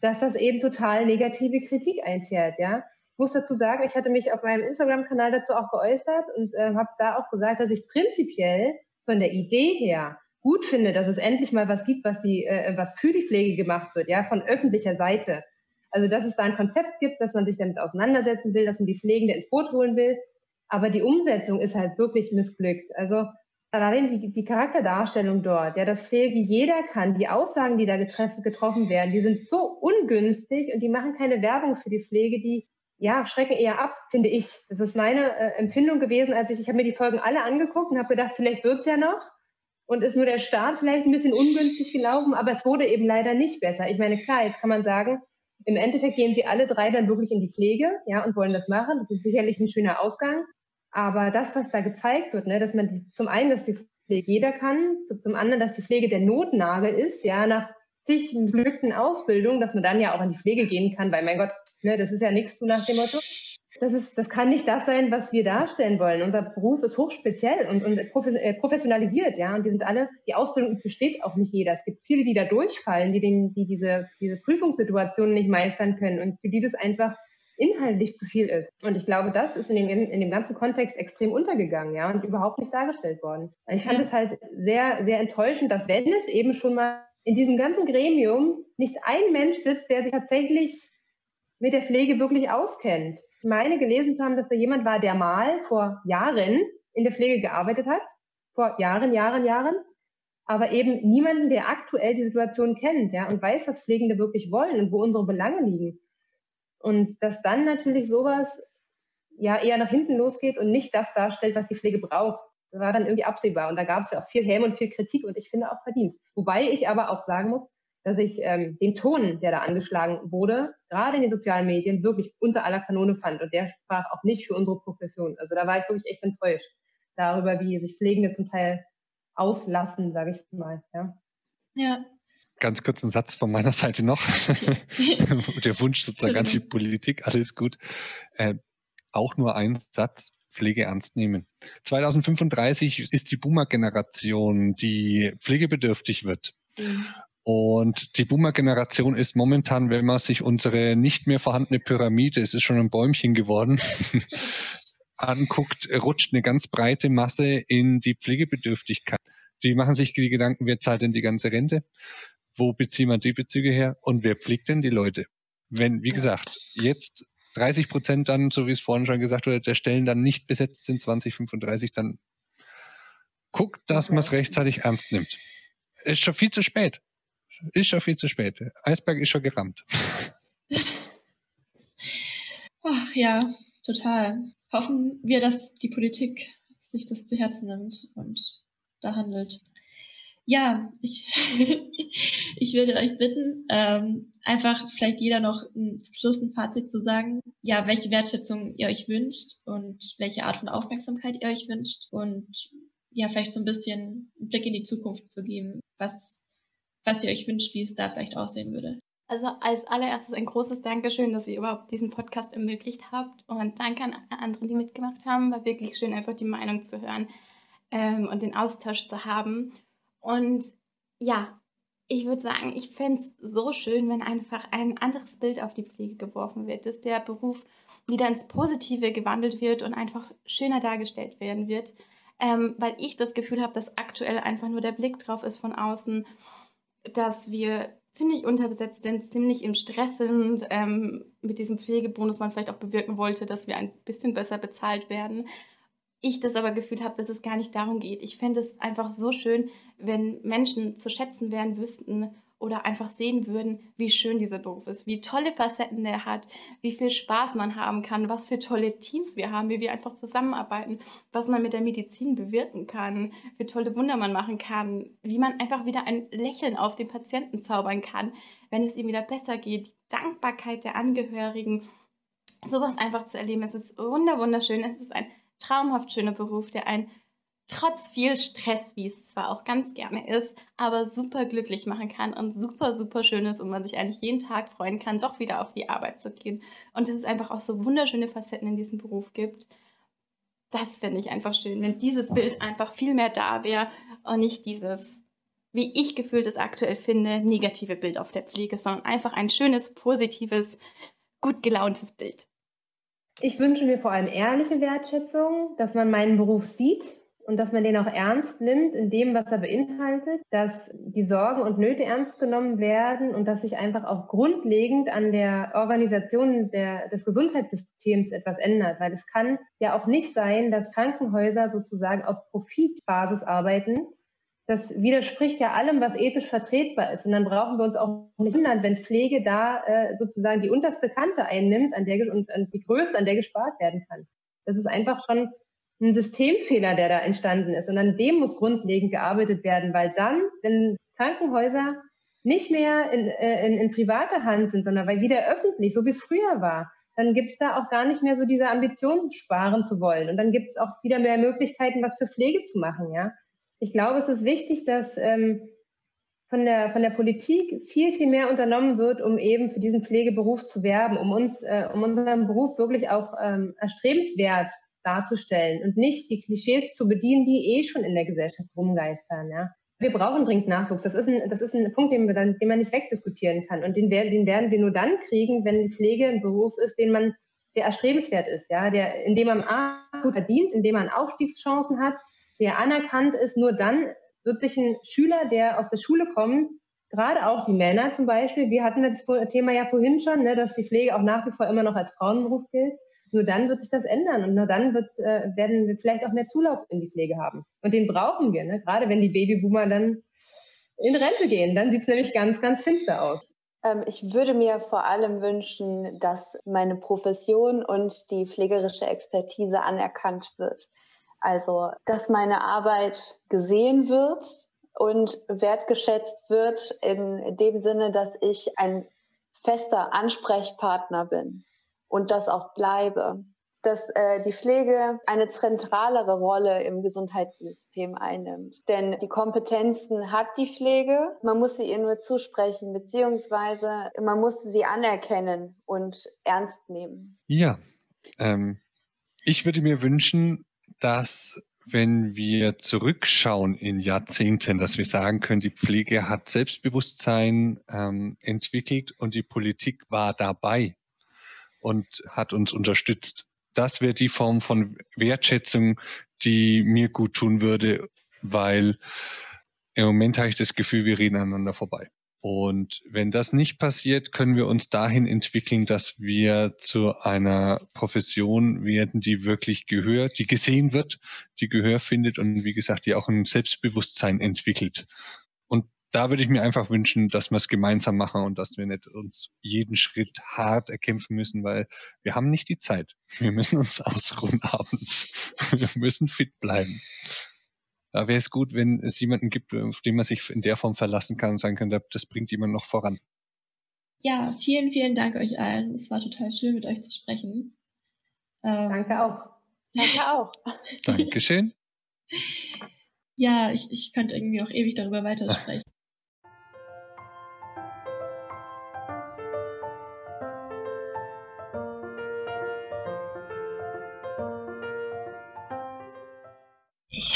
dass das eben total negative Kritik einfährt, ja. Ich muss dazu sagen, ich hatte mich auf meinem Instagram-Kanal dazu auch geäußert und äh, habe da auch gesagt, dass ich prinzipiell von der Idee her gut finde, dass es endlich mal was gibt, was die, äh, was für die Pflege gemacht wird, ja, von öffentlicher Seite. Also dass es da ein Konzept gibt, dass man sich damit auseinandersetzen will, dass man die Pflegende ins Boot holen will. Aber die Umsetzung ist halt wirklich missglückt. Also allein die, die Charakterdarstellung dort, ja, das Pflege jeder kann, die Aussagen, die da getroffen werden, die sind so ungünstig und die machen keine Werbung für die Pflege, die ja, schrecken eher ab, finde ich. Das ist meine äh, Empfindung gewesen, als ich, ich habe mir die Folgen alle angeguckt und habe gedacht, vielleicht wird's ja noch. Und ist nur der Start vielleicht ein bisschen ungünstig gelaufen, aber es wurde eben leider nicht besser. Ich meine, klar, jetzt kann man sagen, im Endeffekt gehen sie alle drei dann wirklich in die Pflege, ja, und wollen das machen. Das ist sicherlich ein schöner Ausgang. Aber das, was da gezeigt wird, ne, dass man die, zum einen, dass die Pflege jeder kann, zum anderen, dass die Pflege der Notnagel ist, ja, nach zig missglückten Ausbildungen, dass man dann ja auch in die Pflege gehen kann, weil mein Gott, ne, das ist ja nichts so nach dem Motto. Das, ist, das kann nicht das sein, was wir darstellen wollen. Unser Beruf ist hochspeziell und, und äh, professionalisiert, ja. Und wir sind alle, die Ausbildung besteht auch nicht jeder. Es gibt viele, die da durchfallen, die, den, die diese, diese Prüfungssituationen nicht meistern können und für die das einfach inhaltlich zu viel ist. Und ich glaube, das ist in dem, in dem ganzen Kontext extrem untergegangen, ja, und überhaupt nicht dargestellt worden. Ich fand es halt sehr, sehr enttäuschend, dass wenn es eben schon mal in diesem ganzen Gremium nicht ein Mensch sitzt, der sich tatsächlich mit der Pflege wirklich auskennt. Meine gelesen zu haben, dass da jemand war, der mal vor Jahren in der Pflege gearbeitet hat. Vor Jahren, Jahren, Jahren. Aber eben niemanden, der aktuell die Situation kennt, ja, und weiß, was Pflegende wirklich wollen und wo unsere Belange liegen. Und dass dann natürlich sowas ja eher nach hinten losgeht und nicht das darstellt, was die Pflege braucht. Das war dann irgendwie absehbar. Und da gab es ja auch viel Häme und viel Kritik und ich finde auch verdient. Wobei ich aber auch sagen muss, dass ich ähm, den Ton, der da angeschlagen wurde, gerade in den sozialen Medien wirklich unter aller Kanone fand. Und der sprach auch nicht für unsere Profession. Also da war ich wirklich echt enttäuscht darüber, wie sich Pflegende zum Teil auslassen, sage ich mal. Ja. ja. Ganz kurz ein Satz von meiner Seite noch. der Wunsch sozusagen an die Politik, alles gut. Äh, auch nur ein Satz, Pflege ernst nehmen. 2035 ist die Boomer-Generation, die pflegebedürftig wird. Mhm. Und die Boomer-Generation ist momentan, wenn man sich unsere nicht mehr vorhandene Pyramide, es ist schon ein Bäumchen geworden, anguckt, rutscht eine ganz breite Masse in die Pflegebedürftigkeit. Die machen sich die Gedanken, wer zahlt denn die ganze Rente? Wo beziehen wir die Bezüge her? Und wer pflegt denn die Leute? Wenn, wie gesagt, jetzt 30 Prozent dann, so wie es vorhin schon gesagt wurde, der Stellen dann nicht besetzt sind, 2035, dann guckt, dass man es rechtzeitig ernst nimmt. Ist schon viel zu spät. Ist schon viel zu spät. Eisberg ist schon gerammt. Ach ja, total. Hoffen wir, dass die Politik sich das zu Herzen nimmt und da handelt. Ja, ich, ich würde euch bitten, ähm, einfach vielleicht jeder noch ein, zum Schluss ein Fazit zu sagen, ja, welche Wertschätzung ihr euch wünscht und welche Art von Aufmerksamkeit ihr euch wünscht und ja, vielleicht so ein bisschen einen Blick in die Zukunft zu geben, was, was ihr euch wünscht, wie es da vielleicht aussehen würde. Also als allererstes ein großes Dankeschön, dass ihr überhaupt diesen Podcast ermöglicht habt und danke an alle anderen, die mitgemacht haben. War wirklich schön, einfach die Meinung zu hören ähm, und den Austausch zu haben. Und ja, ich würde sagen, ich fände es so schön, wenn einfach ein anderes Bild auf die Pflege geworfen wird, dass der Beruf wieder ins Positive gewandelt wird und einfach schöner dargestellt werden wird, ähm, weil ich das Gefühl habe, dass aktuell einfach nur der Blick drauf ist von außen, dass wir ziemlich unterbesetzt sind, ziemlich im Stress sind, ähm, mit diesem Pflegebonus man vielleicht auch bewirken wollte, dass wir ein bisschen besser bezahlt werden. Ich das aber Gefühl habe, dass es gar nicht darum geht. Ich fände es einfach so schön, wenn Menschen zu schätzen wären wüssten, oder einfach sehen würden, wie schön dieser Beruf ist, wie tolle Facetten der hat, wie viel Spaß man haben kann, was für tolle Teams wir haben, wie wir einfach zusammenarbeiten, was man mit der Medizin bewirken kann, wie tolle Wunder man machen kann, wie man einfach wieder ein Lächeln auf den Patienten zaubern kann, wenn es ihm wieder besser geht, die Dankbarkeit der Angehörigen, sowas einfach zu erleben. Es ist wunderschön, es ist ein traumhaft schöner Beruf, der ein trotz viel Stress, wie es zwar auch ganz gerne ist, aber super glücklich machen kann und super, super schön ist und man sich eigentlich jeden Tag freuen kann, doch wieder auf die Arbeit zu gehen. Und dass es einfach auch so wunderschöne Facetten in diesem Beruf gibt. Das finde ich einfach schön, wenn dieses Bild einfach viel mehr da wäre und nicht dieses, wie ich gefühlt es aktuell finde, negative Bild auf der Pflege, sondern einfach ein schönes, positives, gut gelauntes Bild. Ich wünsche mir vor allem ehrliche Wertschätzung, dass man meinen Beruf sieht und dass man den auch ernst nimmt in dem, was er beinhaltet, dass die Sorgen und Nöte ernst genommen werden und dass sich einfach auch grundlegend an der Organisation der, des Gesundheitssystems etwas ändert. Weil es kann ja auch nicht sein, dass Krankenhäuser sozusagen auf Profitbasis arbeiten. Das widerspricht ja allem, was ethisch vertretbar ist. Und dann brauchen wir uns auch nicht wundern, wenn Pflege da äh, sozusagen die unterste Kante einnimmt an der, und an die Größe, an der gespart werden kann. Das ist einfach schon ein Systemfehler, der da entstanden ist. Und an dem muss grundlegend gearbeitet werden, weil dann, wenn Krankenhäuser nicht mehr in, äh, in, in privater Hand sind, sondern weil wieder öffentlich, so wie es früher war, dann gibt es da auch gar nicht mehr so diese Ambition, sparen zu wollen. Und dann gibt es auch wieder mehr Möglichkeiten, was für Pflege zu machen. Ja, ich glaube, es ist wichtig, dass ähm, von der von der Politik viel viel mehr unternommen wird, um eben für diesen Pflegeberuf zu werben, um uns, äh, um unseren Beruf wirklich auch ähm, erstrebenswert darzustellen und nicht die Klischees zu bedienen, die eh schon in der Gesellschaft rumgeistern. Ja. Wir brauchen dringend Nachwuchs. Das ist ein, das ist ein Punkt, den, wir dann, den man nicht wegdiskutieren kann. Und den, den werden wir nur dann kriegen, wenn Pflege ein Beruf ist, den man, der erstrebenswert ist, ja, der, in dem man A, gut verdient, in dem man Aufstiegschancen hat, der anerkannt ist. Nur dann wird sich ein Schüler, der aus der Schule kommt, gerade auch die Männer zum Beispiel, wir hatten das Thema ja vorhin schon, ne, dass die Pflege auch nach wie vor immer noch als Frauenberuf gilt, nur dann wird sich das ändern und nur dann wird, äh, werden wir vielleicht auch mehr Zulauf in die Pflege haben. Und den brauchen wir, ne? gerade wenn die Babyboomer dann in Rente gehen. Dann sieht es nämlich ganz, ganz finster aus. Ähm, ich würde mir vor allem wünschen, dass meine Profession und die pflegerische Expertise anerkannt wird. Also, dass meine Arbeit gesehen wird und wertgeschätzt wird in dem Sinne, dass ich ein fester Ansprechpartner bin und das auch bleibe. Dass äh, die Pflege eine zentralere Rolle im Gesundheitssystem einnimmt. Denn die Kompetenzen hat die Pflege, man muss sie ihr nur zusprechen, beziehungsweise man muss sie anerkennen und ernst nehmen. Ja, ähm, ich würde mir wünschen, dass wenn wir zurückschauen in Jahrzehnten, dass wir sagen können, die Pflege hat Selbstbewusstsein ähm, entwickelt und die Politik war dabei und hat uns unterstützt. Das wäre die Form von Wertschätzung, die mir gut tun würde, weil im Moment habe ich das Gefühl, wir reden aneinander vorbei. Und wenn das nicht passiert, können wir uns dahin entwickeln, dass wir zu einer Profession werden, die wirklich Gehör, die gesehen wird, die Gehör findet und wie gesagt, die auch ein Selbstbewusstsein entwickelt da würde ich mir einfach wünschen, dass wir es gemeinsam machen und dass wir nicht uns jeden Schritt hart erkämpfen müssen, weil wir haben nicht die Zeit. Wir müssen uns ausruhen abends. Wir müssen fit bleiben. Da wäre es gut, wenn es jemanden gibt, auf den man sich in der Form verlassen kann und sagen kann, das bringt jemand noch voran. Ja, vielen, vielen Dank euch allen. Es war total schön, mit euch zu sprechen. Ähm, Danke auch. Danke auch. Dankeschön. Ja, ich, ich könnte irgendwie auch ewig darüber weitersprechen.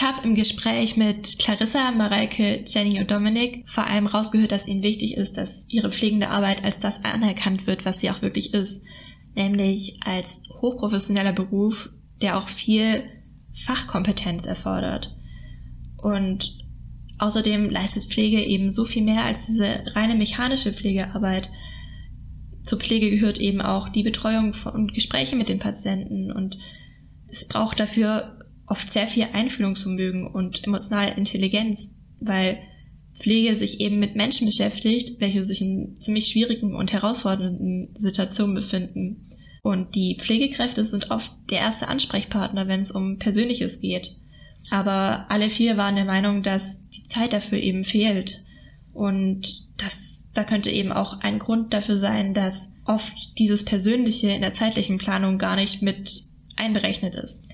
Habe im Gespräch mit Clarissa, Mareike, Jenny und Dominik vor allem rausgehört, dass ihnen wichtig ist, dass ihre pflegende Arbeit als das anerkannt wird, was sie auch wirklich ist, nämlich als hochprofessioneller Beruf, der auch viel Fachkompetenz erfordert. Und außerdem leistet Pflege eben so viel mehr als diese reine mechanische Pflegearbeit. Zur Pflege gehört eben auch die Betreuung und Gespräche mit den Patienten und es braucht dafür oft sehr viel Einfühlungsvermögen und emotionale Intelligenz, weil Pflege sich eben mit Menschen beschäftigt, welche sich in ziemlich schwierigen und herausfordernden Situationen befinden. Und die Pflegekräfte sind oft der erste Ansprechpartner, wenn es um Persönliches geht. Aber alle vier waren der Meinung, dass die Zeit dafür eben fehlt. Und das, da könnte eben auch ein Grund dafür sein, dass oft dieses Persönliche in der zeitlichen Planung gar nicht mit einberechnet ist.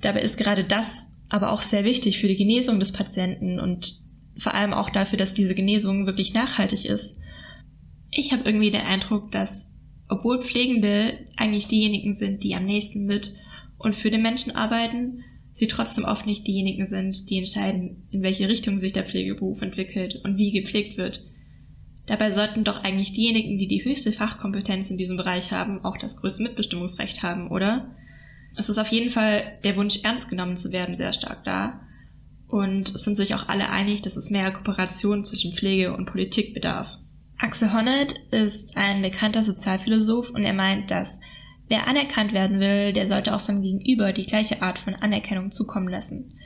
Dabei ist gerade das aber auch sehr wichtig für die Genesung des Patienten und vor allem auch dafür, dass diese Genesung wirklich nachhaltig ist. Ich habe irgendwie den Eindruck, dass obwohl Pflegende eigentlich diejenigen sind, die am nächsten mit und für den Menschen arbeiten, sie trotzdem oft nicht diejenigen sind, die entscheiden, in welche Richtung sich der Pflegeberuf entwickelt und wie gepflegt wird. Dabei sollten doch eigentlich diejenigen, die die höchste Fachkompetenz in diesem Bereich haben, auch das größte Mitbestimmungsrecht haben, oder? Es ist auf jeden Fall der Wunsch, ernst genommen zu werden, sehr stark da. Und es sind sich auch alle einig, dass es mehr Kooperation zwischen Pflege und Politik bedarf. Axel Honneth ist ein bekannter Sozialphilosoph und er meint, dass wer anerkannt werden will, der sollte auch seinem Gegenüber die gleiche Art von Anerkennung zukommen lassen.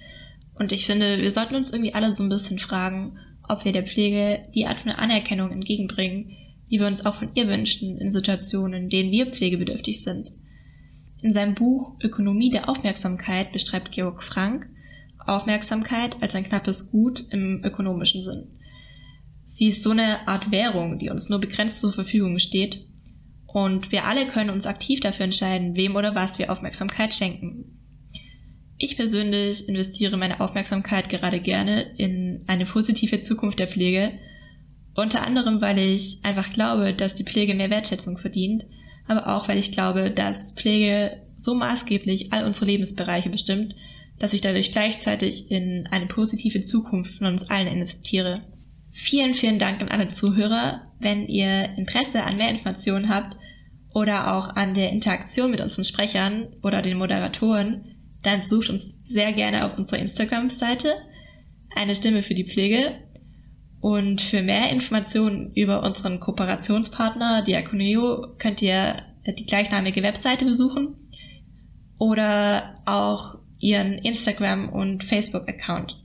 Und ich finde, wir sollten uns irgendwie alle so ein bisschen fragen, ob wir der Pflege die Art von Anerkennung entgegenbringen, die wir uns auch von ihr wünschen in Situationen, in denen wir pflegebedürftig sind. In seinem Buch Ökonomie der Aufmerksamkeit beschreibt Georg Frank Aufmerksamkeit als ein knappes Gut im ökonomischen Sinn. Sie ist so eine Art Währung, die uns nur begrenzt zur Verfügung steht. Und wir alle können uns aktiv dafür entscheiden, wem oder was wir Aufmerksamkeit schenken. Ich persönlich investiere meine Aufmerksamkeit gerade gerne in eine positive Zukunft der Pflege, unter anderem weil ich einfach glaube, dass die Pflege mehr Wertschätzung verdient, aber auch weil ich glaube, dass Pflege so maßgeblich all unsere Lebensbereiche bestimmt, dass ich dadurch gleichzeitig in eine positive Zukunft von uns allen investiere. Vielen, vielen Dank an alle Zuhörer. Wenn ihr Interesse an mehr Informationen habt oder auch an der Interaktion mit unseren Sprechern oder den Moderatoren, dann besucht uns sehr gerne auf unserer Instagram-Seite eine Stimme für die Pflege. Und für mehr Informationen über unseren Kooperationspartner Diakoneo könnt ihr die gleichnamige Webseite besuchen oder auch ihren Instagram- und Facebook-Account.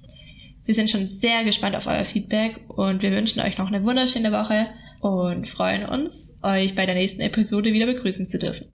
Wir sind schon sehr gespannt auf euer Feedback und wir wünschen euch noch eine wunderschöne Woche und freuen uns, euch bei der nächsten Episode wieder begrüßen zu dürfen.